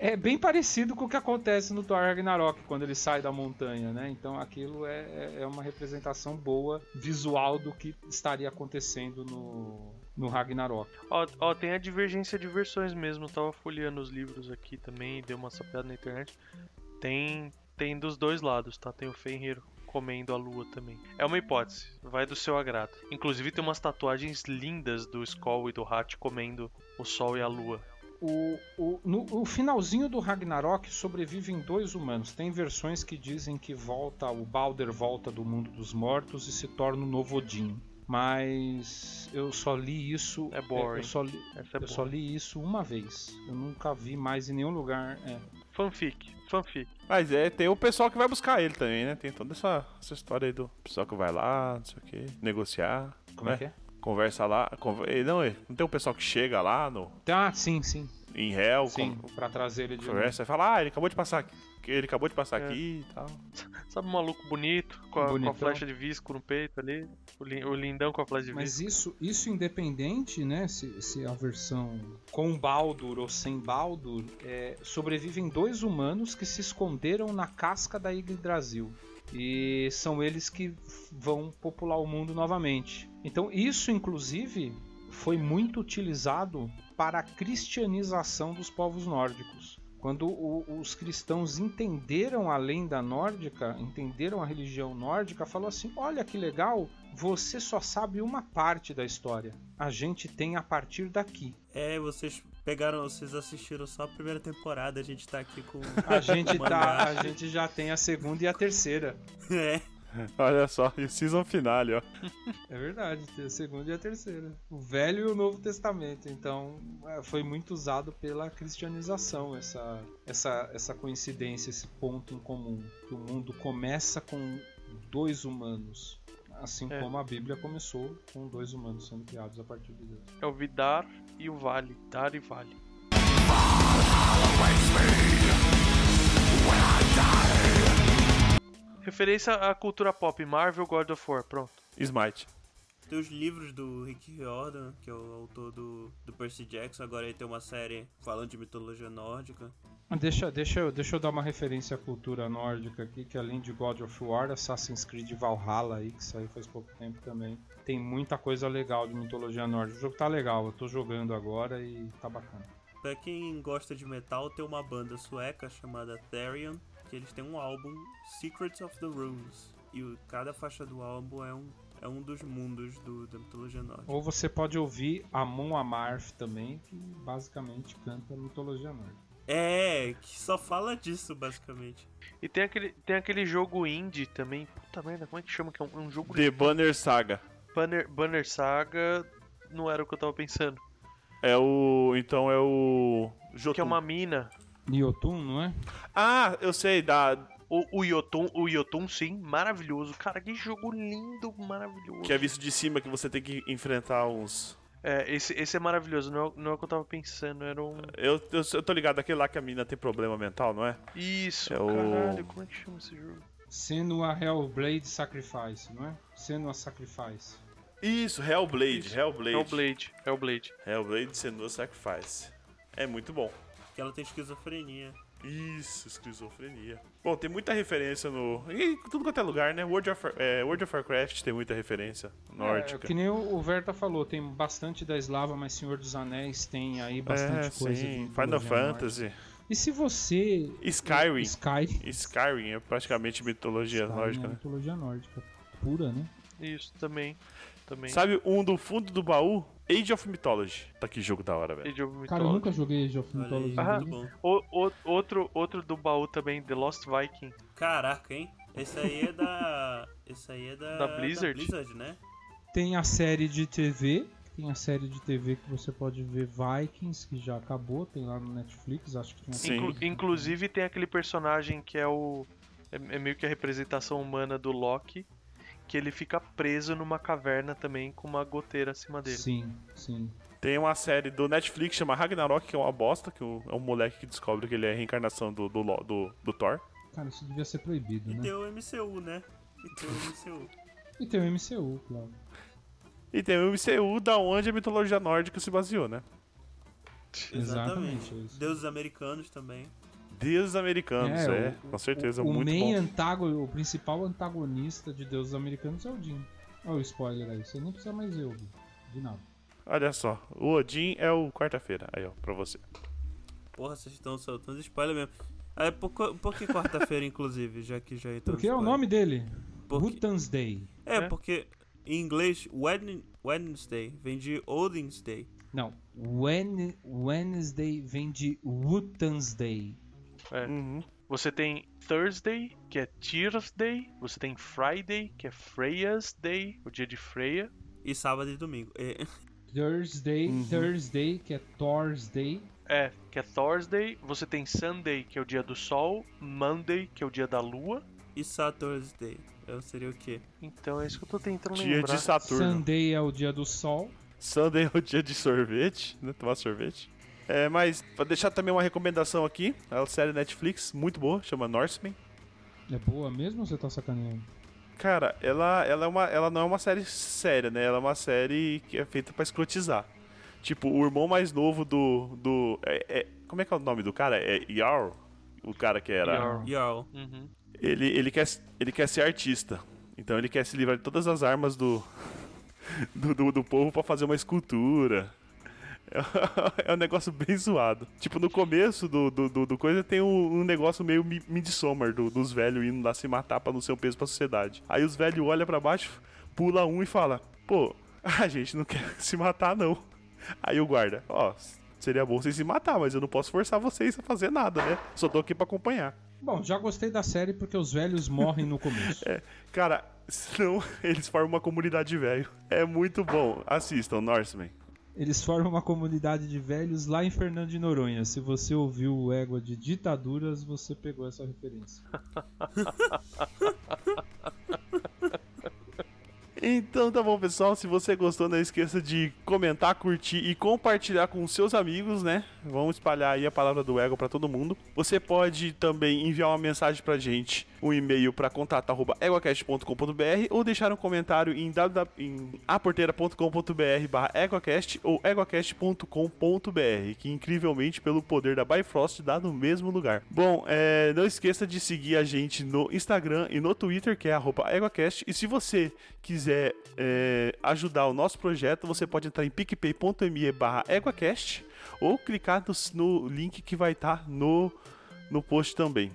É bem parecido com o que acontece no Thor Ragnarok, quando ele sai da montanha, né? Então aquilo é, é- é uma representação boa, visual do que estaria acontecendo no, no Ragnarok. Ó, ó, tem a divergência de versões mesmo. Eu tava folheando os livros aqui também, dei uma sapeada na internet. Tem, tem dos dois lados, tá? Tem o Fenrir comendo a lua também. É uma hipótese, vai do seu agrado. Inclusive tem umas tatuagens lindas do Skoll e do Hat comendo o sol e a lua. O, o, no o finalzinho do Ragnarok sobrevivem dois humanos. Tem versões que dizem que volta, o Balder volta do mundo dos mortos e se torna o novo Odin. Mas eu só li isso. É boring. Eu só li, é eu só li isso uma vez. Eu nunca vi mais em nenhum lugar. é. Fanfic, fanfic. Mas é, tem o pessoal que vai buscar ele também, né? Tem toda essa, essa história aí do pessoal que vai lá, não sei o que, negociar. Como né? é que é? Conversa lá. Conver... Não, não tem o pessoal que chega lá no, Ah, sim, sim. em réu, Sim, con- pra trazer ele de novo. conversa e fala, ah, ele acabou de passar aqui. Ele acabou de passar É. aqui e tal. Sabe um maluco bonito, com a, com a flecha de visco no peito ali? O, lin- o lindão com a flecha de Mas visco. isso, isso independente, né? Se, se a versão com Baldur ou sem Baldur, é, sobrevivem dois humanos que se esconderam na casca da Yggdrasil. E são eles que vão popular o mundo novamente. Então isso, inclusive, foi muito utilizado para a cristianização dos povos nórdicos. Quando o- os cristãos entenderam a lenda nórdica, entenderam a religião nórdica, falou assim: olha que legal, você só sabe uma parte da história. A gente tem a partir daqui. É, vocês pegaram, vocês assistiram só a primeira temporada, a gente tá aqui com. A gente, tá, a gente já tem a segunda e a terceira. É. Olha só, e o season finale, ó. É verdade, tem a segunda e a terceira. O Velho e o Novo Testamento. Então, é, foi muito usado pela cristianização essa, essa, essa coincidência, esse ponto em comum. Que o mundo começa com dois humanos. Assim É. como a Bíblia começou com dois humanos sendo criados a partir de Deus. É o Vidar e o Vale. Dar e Vale. Referência à cultura pop, Marvel, God of War, pronto. Smite. Tem os livros do Rick Riordan, que é o autor do, do Percy Jackson. Agora ele tem uma série falando de mitologia nórdica. Deixa, deixa, eu, deixa eu dar uma referência à cultura nórdica aqui, que além de God of War, Assassin's Creed Valhalla aí, que saiu faz pouco tempo também. Tem muita coisa legal de mitologia nórdica. O jogo tá legal, eu tô jogando agora e tá bacana. Pra quem gosta de metal, tem uma banda sueca chamada Therion, que eles têm um álbum Secrets of the Runes. E cada faixa do álbum é um, é um dos mundos do, da mitologia nórdica. Ou você pode ouvir Amon Amarth também, que basicamente canta mitologia nórdica. É, que só fala disso, basicamente. E tem aquele, tem aquele jogo indie também. Puta merda, como é que chama? Que é um, um jogo The Banner Saga. Banner, Banner Saga. Não era o que eu tava pensando. É o. Então é o. Jotun. Que é uma mina. Niotun, não é? Ah, eu sei, da. O, o Yotun, o Yotun, sim, maravilhoso. Cara, que jogo lindo, maravilhoso. Que é visto de cima que você tem que enfrentar uns. É, esse, esse é maravilhoso, não é, não é o que eu tava pensando, era um. Eu, eu, eu tô ligado, aquele lá que a mina tem problema mental, não é? Isso, É o- caralho, como é que chama esse jogo? Senua Hellblade Sacrifice, não é? Senua Sacrifice. Isso, Hellblade, Isso. Hellblade. Hellblade, Hellblade. Hellblade Senua Sacrifice. É muito bom. Que ela tem esquizofrenia. Isso, esquizofrenia. Bom, tem muita referência no. Em tudo quanto é lugar, né? World of, é, World of Warcraft tem muita referência É, nórdica. que nem o Verta falou, tem bastante da Eslava, mas Senhor dos Anéis tem aí bastante é, coisa. sim. de Final nórdica. Fantasy. E se você. Skyrim. Sky. Skyrim é praticamente mitologia Skyrim nórdica, é né? mitologia nórdica. Pura, né? Isso, também. Também. Sabe um do fundo do baú? Age of Mythology. Tá que jogo da hora, velho. Age of Cara, eu Mythology. nunca joguei Age of Olha aí, Mythology. Ah. muito. O- o- outro, outro do baú também, The Lost Viking. Caraca, hein? Esse aí é da. Esse aí é da. Da Blizzard? Blizzard, né? Tem a série de TV. Tem a série de TV que você pode ver Vikings, que já acabou, tem lá no Netflix, acho que tem Sim. Inclu- inclusive tem aquele personagem que é o. É, é meio que a representação humana do Loki. Que ele fica preso numa caverna também com uma goteira acima dele. Sim, sim. Tem uma série do Netflix chama Ragnarok, que é uma bosta, que é um moleque que descobre que ele é a reencarnação do, do, do, do Thor. Cara, isso devia ser proibido, E né? tem o MCU, né? E tem o MCU. E tem o MCU, claro. E tem o MCU, da onde a mitologia nórdica se baseou, né? Exatamente, é isso. Deuses americanos também. Deuses americanos, É, é, o- com certeza, o, o muito main bom. antago- o principal antagonista de Deuses Americanos é o Odin. Olha o spoiler aí, você nem precisa mais ver, Odin. De nada. Olha só, o Odin é o quarta-feira, aí ó, pra você. Porra, vocês estão soltando spoiler mesmo. É, por, por que quarta-feira, inclusive, já que já entrou Porque é o nome dele. Porque- Day. É, É. porque em inglês, Wedn- Wednesday vem de Odin's Day. Não, Wednesday vem de Wotan's Day. É. Uhum. Você tem Thursday, que é Thursday. Você tem Friday, que é Freya's Day, o dia de Freya. E sábado e domingo. É, Thursday, Uhum. Thursday, que é Thor's Day. É, que é Thursday. Você tem Sunday, que é o dia do sol. Monday, que é o dia da lua. e Saturn's Day. Eu seria o quê? Então é isso que eu tô tentando Dia lembrar. de Saturno. Sunday é o dia do sol. Sunday é o dia de sorvete, né? Tomar sorvete. É, mas pra deixar também uma recomendação aqui, a série Netflix, muito boa, chama Norseman. É boa mesmo ou você tá sacaneando? Cara, ela, ela, é uma, ela não é uma série séria, né? Ela é uma série que é feita pra escrotizar. Tipo, o irmão mais novo do. do é- é- como é que é o nome do cara? É Jarl? O cara que era. Jarl. Jarl. Uhum. Ele, ele, quer, ele quer ser artista. Então ele quer se livrar de todas as armas do. do, do, do povo pra fazer uma escultura. É um negócio bem zoado. Tipo, no começo do, do, do, do coisa tem um, um negócio meio mi- Midsommar do, dos velhos indo lá se matar pra não ser um peso pra sociedade. Aí os velhos olham pra baixo, pula um e fala: Pô, a gente não quer se matar não. Aí o guarda: Ó, seria bom vocês se matar, mas eu não posso forçar vocês a fazer nada, né? Só tô aqui pra acompanhar. Bom, já gostei da série porque os velhos morrem no começo. Cara, senão eles formam uma comunidade de velho. É muito bom. Assistam, Norseman. Eles formam uma comunidade de velhos lá em Fernando de Noronha. Se você ouviu o Égua de Ditaduras, você pegou essa referência. Então tá bom, pessoal. Se você gostou, não esqueça de comentar, curtir e compartilhar com seus amigos, né? Vamos espalhar aí a palavra do Ego pra todo mundo. Você pode também enviar uma mensagem pra gente, um e-mail pra contato@eguacast.com.br ou deixar um comentário em, www em aporteira.com.br barra eguacast ou eguacast.com.br, que incrivelmente pelo poder da Bifrost dá no mesmo lugar. Bom, é, não esqueça de seguir a gente no Instagram e no Twitter, que é eguacast. E se você quiser é, ajudar o nosso projeto, você pode entrar em picpay.me barra eguacast ou clicar no, no link que vai estar no, no post também.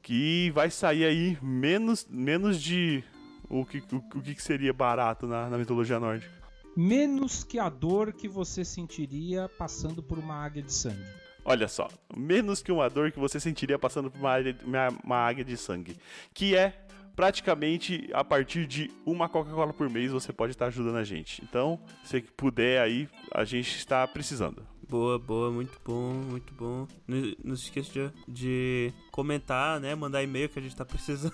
Que vai sair aí menos, menos de o que, o, o que seria barato na, na mitologia nórdica. Menos que a dor que você sentiria passando por uma águia de sangue. Olha só, menos que uma dor que você sentiria passando por uma águia, uma, uma águia de sangue. Que é praticamente a partir de uma Coca-Cola por mês você pode estar ajudando a gente. Então, se puder aí, a gente está precisando. Boa, boa, muito bom, muito bom. Não, não se esqueça de, de comentar, né? Mandar e-mail que a gente tá precisando.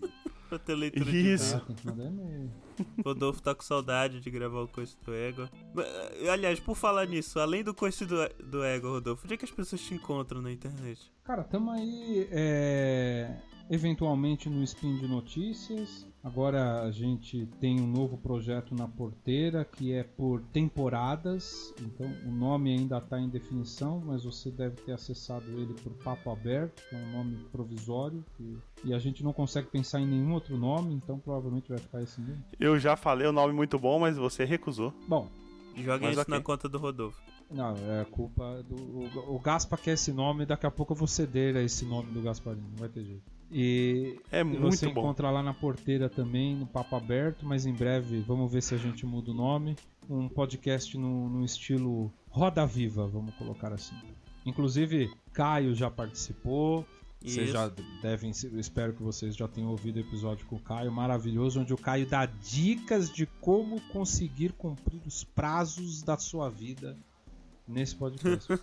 pra ter leitura Isso. Ah, mandar e-mail. de Rodolfo tá com saudade de gravar o Coice do Ego. Eh, Aliás, por falar nisso, além do Coice do, do Ego, Rodolfo, onde é que as pessoas te encontram na internet? Cara, tamo aí é, eventualmente no Spin de Notícias. Agora a gente tem um novo projeto na porteira que é por temporadas. Então o nome ainda está em definição, mas você deve ter acessado ele por Papo Aberto, que é um nome provisório. E, e a gente não consegue pensar em nenhum outro nome, então provavelmente vai ficar esse mesmo. Eu já falei o nome muito bom, mas você recusou. Bom, Mas isso ok. na conta do Rodolfo. não, é culpa do. O, o Gaspa quer esse nome, daqui a pouco eu vou ceder a esse nome do Gasparinho, não vai ter jeito. E É muito você bom. encontra lá na porteira também, no Papo Aberto, mas em breve vamos ver se a gente muda o nome. Um podcast no, no estilo Roda Viva, vamos colocar assim. Inclusive, Caio já participou. Vocês Isso. já devem, eu espero que vocês já tenham ouvido o episódio com o Caio, maravilhoso, onde o Caio dá dicas de como conseguir cumprir os prazos da sua vida nesse podcast.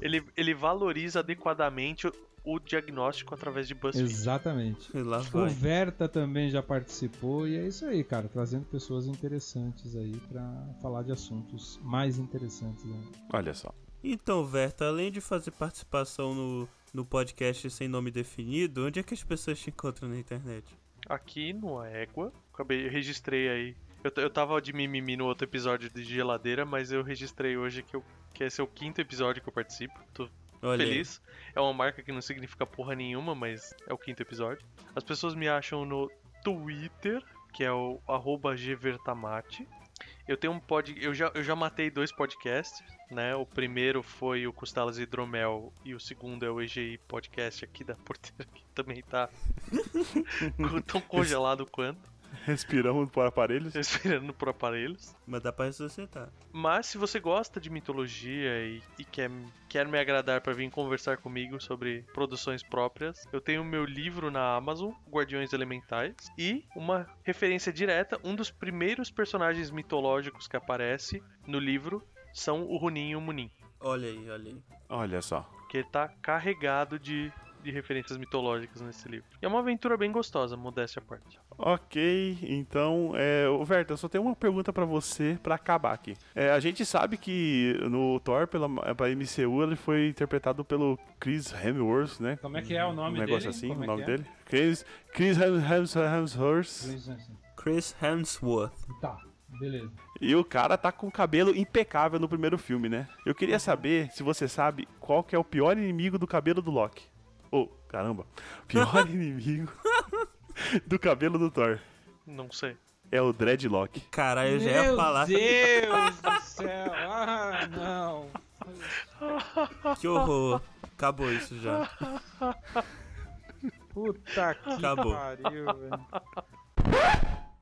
Ele, ele valoriza adequadamente o, o diagnóstico através de BuzzFeed. Exatamente. E lá O vai. Verta também já participou e é isso aí, cara, trazendo pessoas interessantes aí pra falar de assuntos mais interessantes. Né? Olha só. Então, Verta, além de fazer participação no, no podcast sem nome definido, onde é que as pessoas te encontram na internet? Aqui no Égua, acabei, eu registrei aí. Eu, eu tava de mimimi no outro episódio de geladeira, mas eu registrei hoje que, eu, que esse é o quinto episódio que eu participo. Tô Olha feliz. É uma marca que não significa porra nenhuma, mas é o quinto episódio. As pessoas me acham no Twitter, que é o gvertamate. Eu tenho um pod... eu, já, eu já matei dois podcasts, né? O primeiro foi o Costelas e Hidromel e o segundo é o EGI Podcast aqui da Porteira, que também tá tão congelado quanto, Respiramos por aparelhos. respirando por aparelhos. Mas dá pra ressuscitar. Mas se você gosta de mitologia e, e quer, quer me agradar para vir conversar comigo sobre produções próprias, eu tenho meu livro na Amazon, Guardiões Elementais, e uma referência direta, um dos primeiros personagens mitológicos que aparece no livro são o Runin e o Munin, Olha aí, olha aí. Olha só. que ele tá carregado de, de referências mitológicas nesse livro. E é uma aventura bem gostosa, modéstia à parte. Ok, então, é, ô, Verta, eu só tenho uma pergunta pra você pra acabar aqui. É, a gente sabe que no Thor, pela, pra MCU, ele foi interpretado pelo Chris Hemsworth, né? Como é que é o Um nome negócio dele? assim, Como o é nome é? dele. Chris, Chris Hem- Hems- Hemsworth. Chris Hemsworth. Tá, beleza. E o cara tá com o cabelo impecável no primeiro filme, né? Eu queria saber se você sabe qual que é o pior inimigo do cabelo do Loki. Caramba. Pior inimigo do cabelo do Thor. Não sei. é o dreadlock. Caralho, eu já ia Meu falar. Deus do céu! Ah, não! Que horror. Acabou isso já. Puta que Acabou. pariu, velho.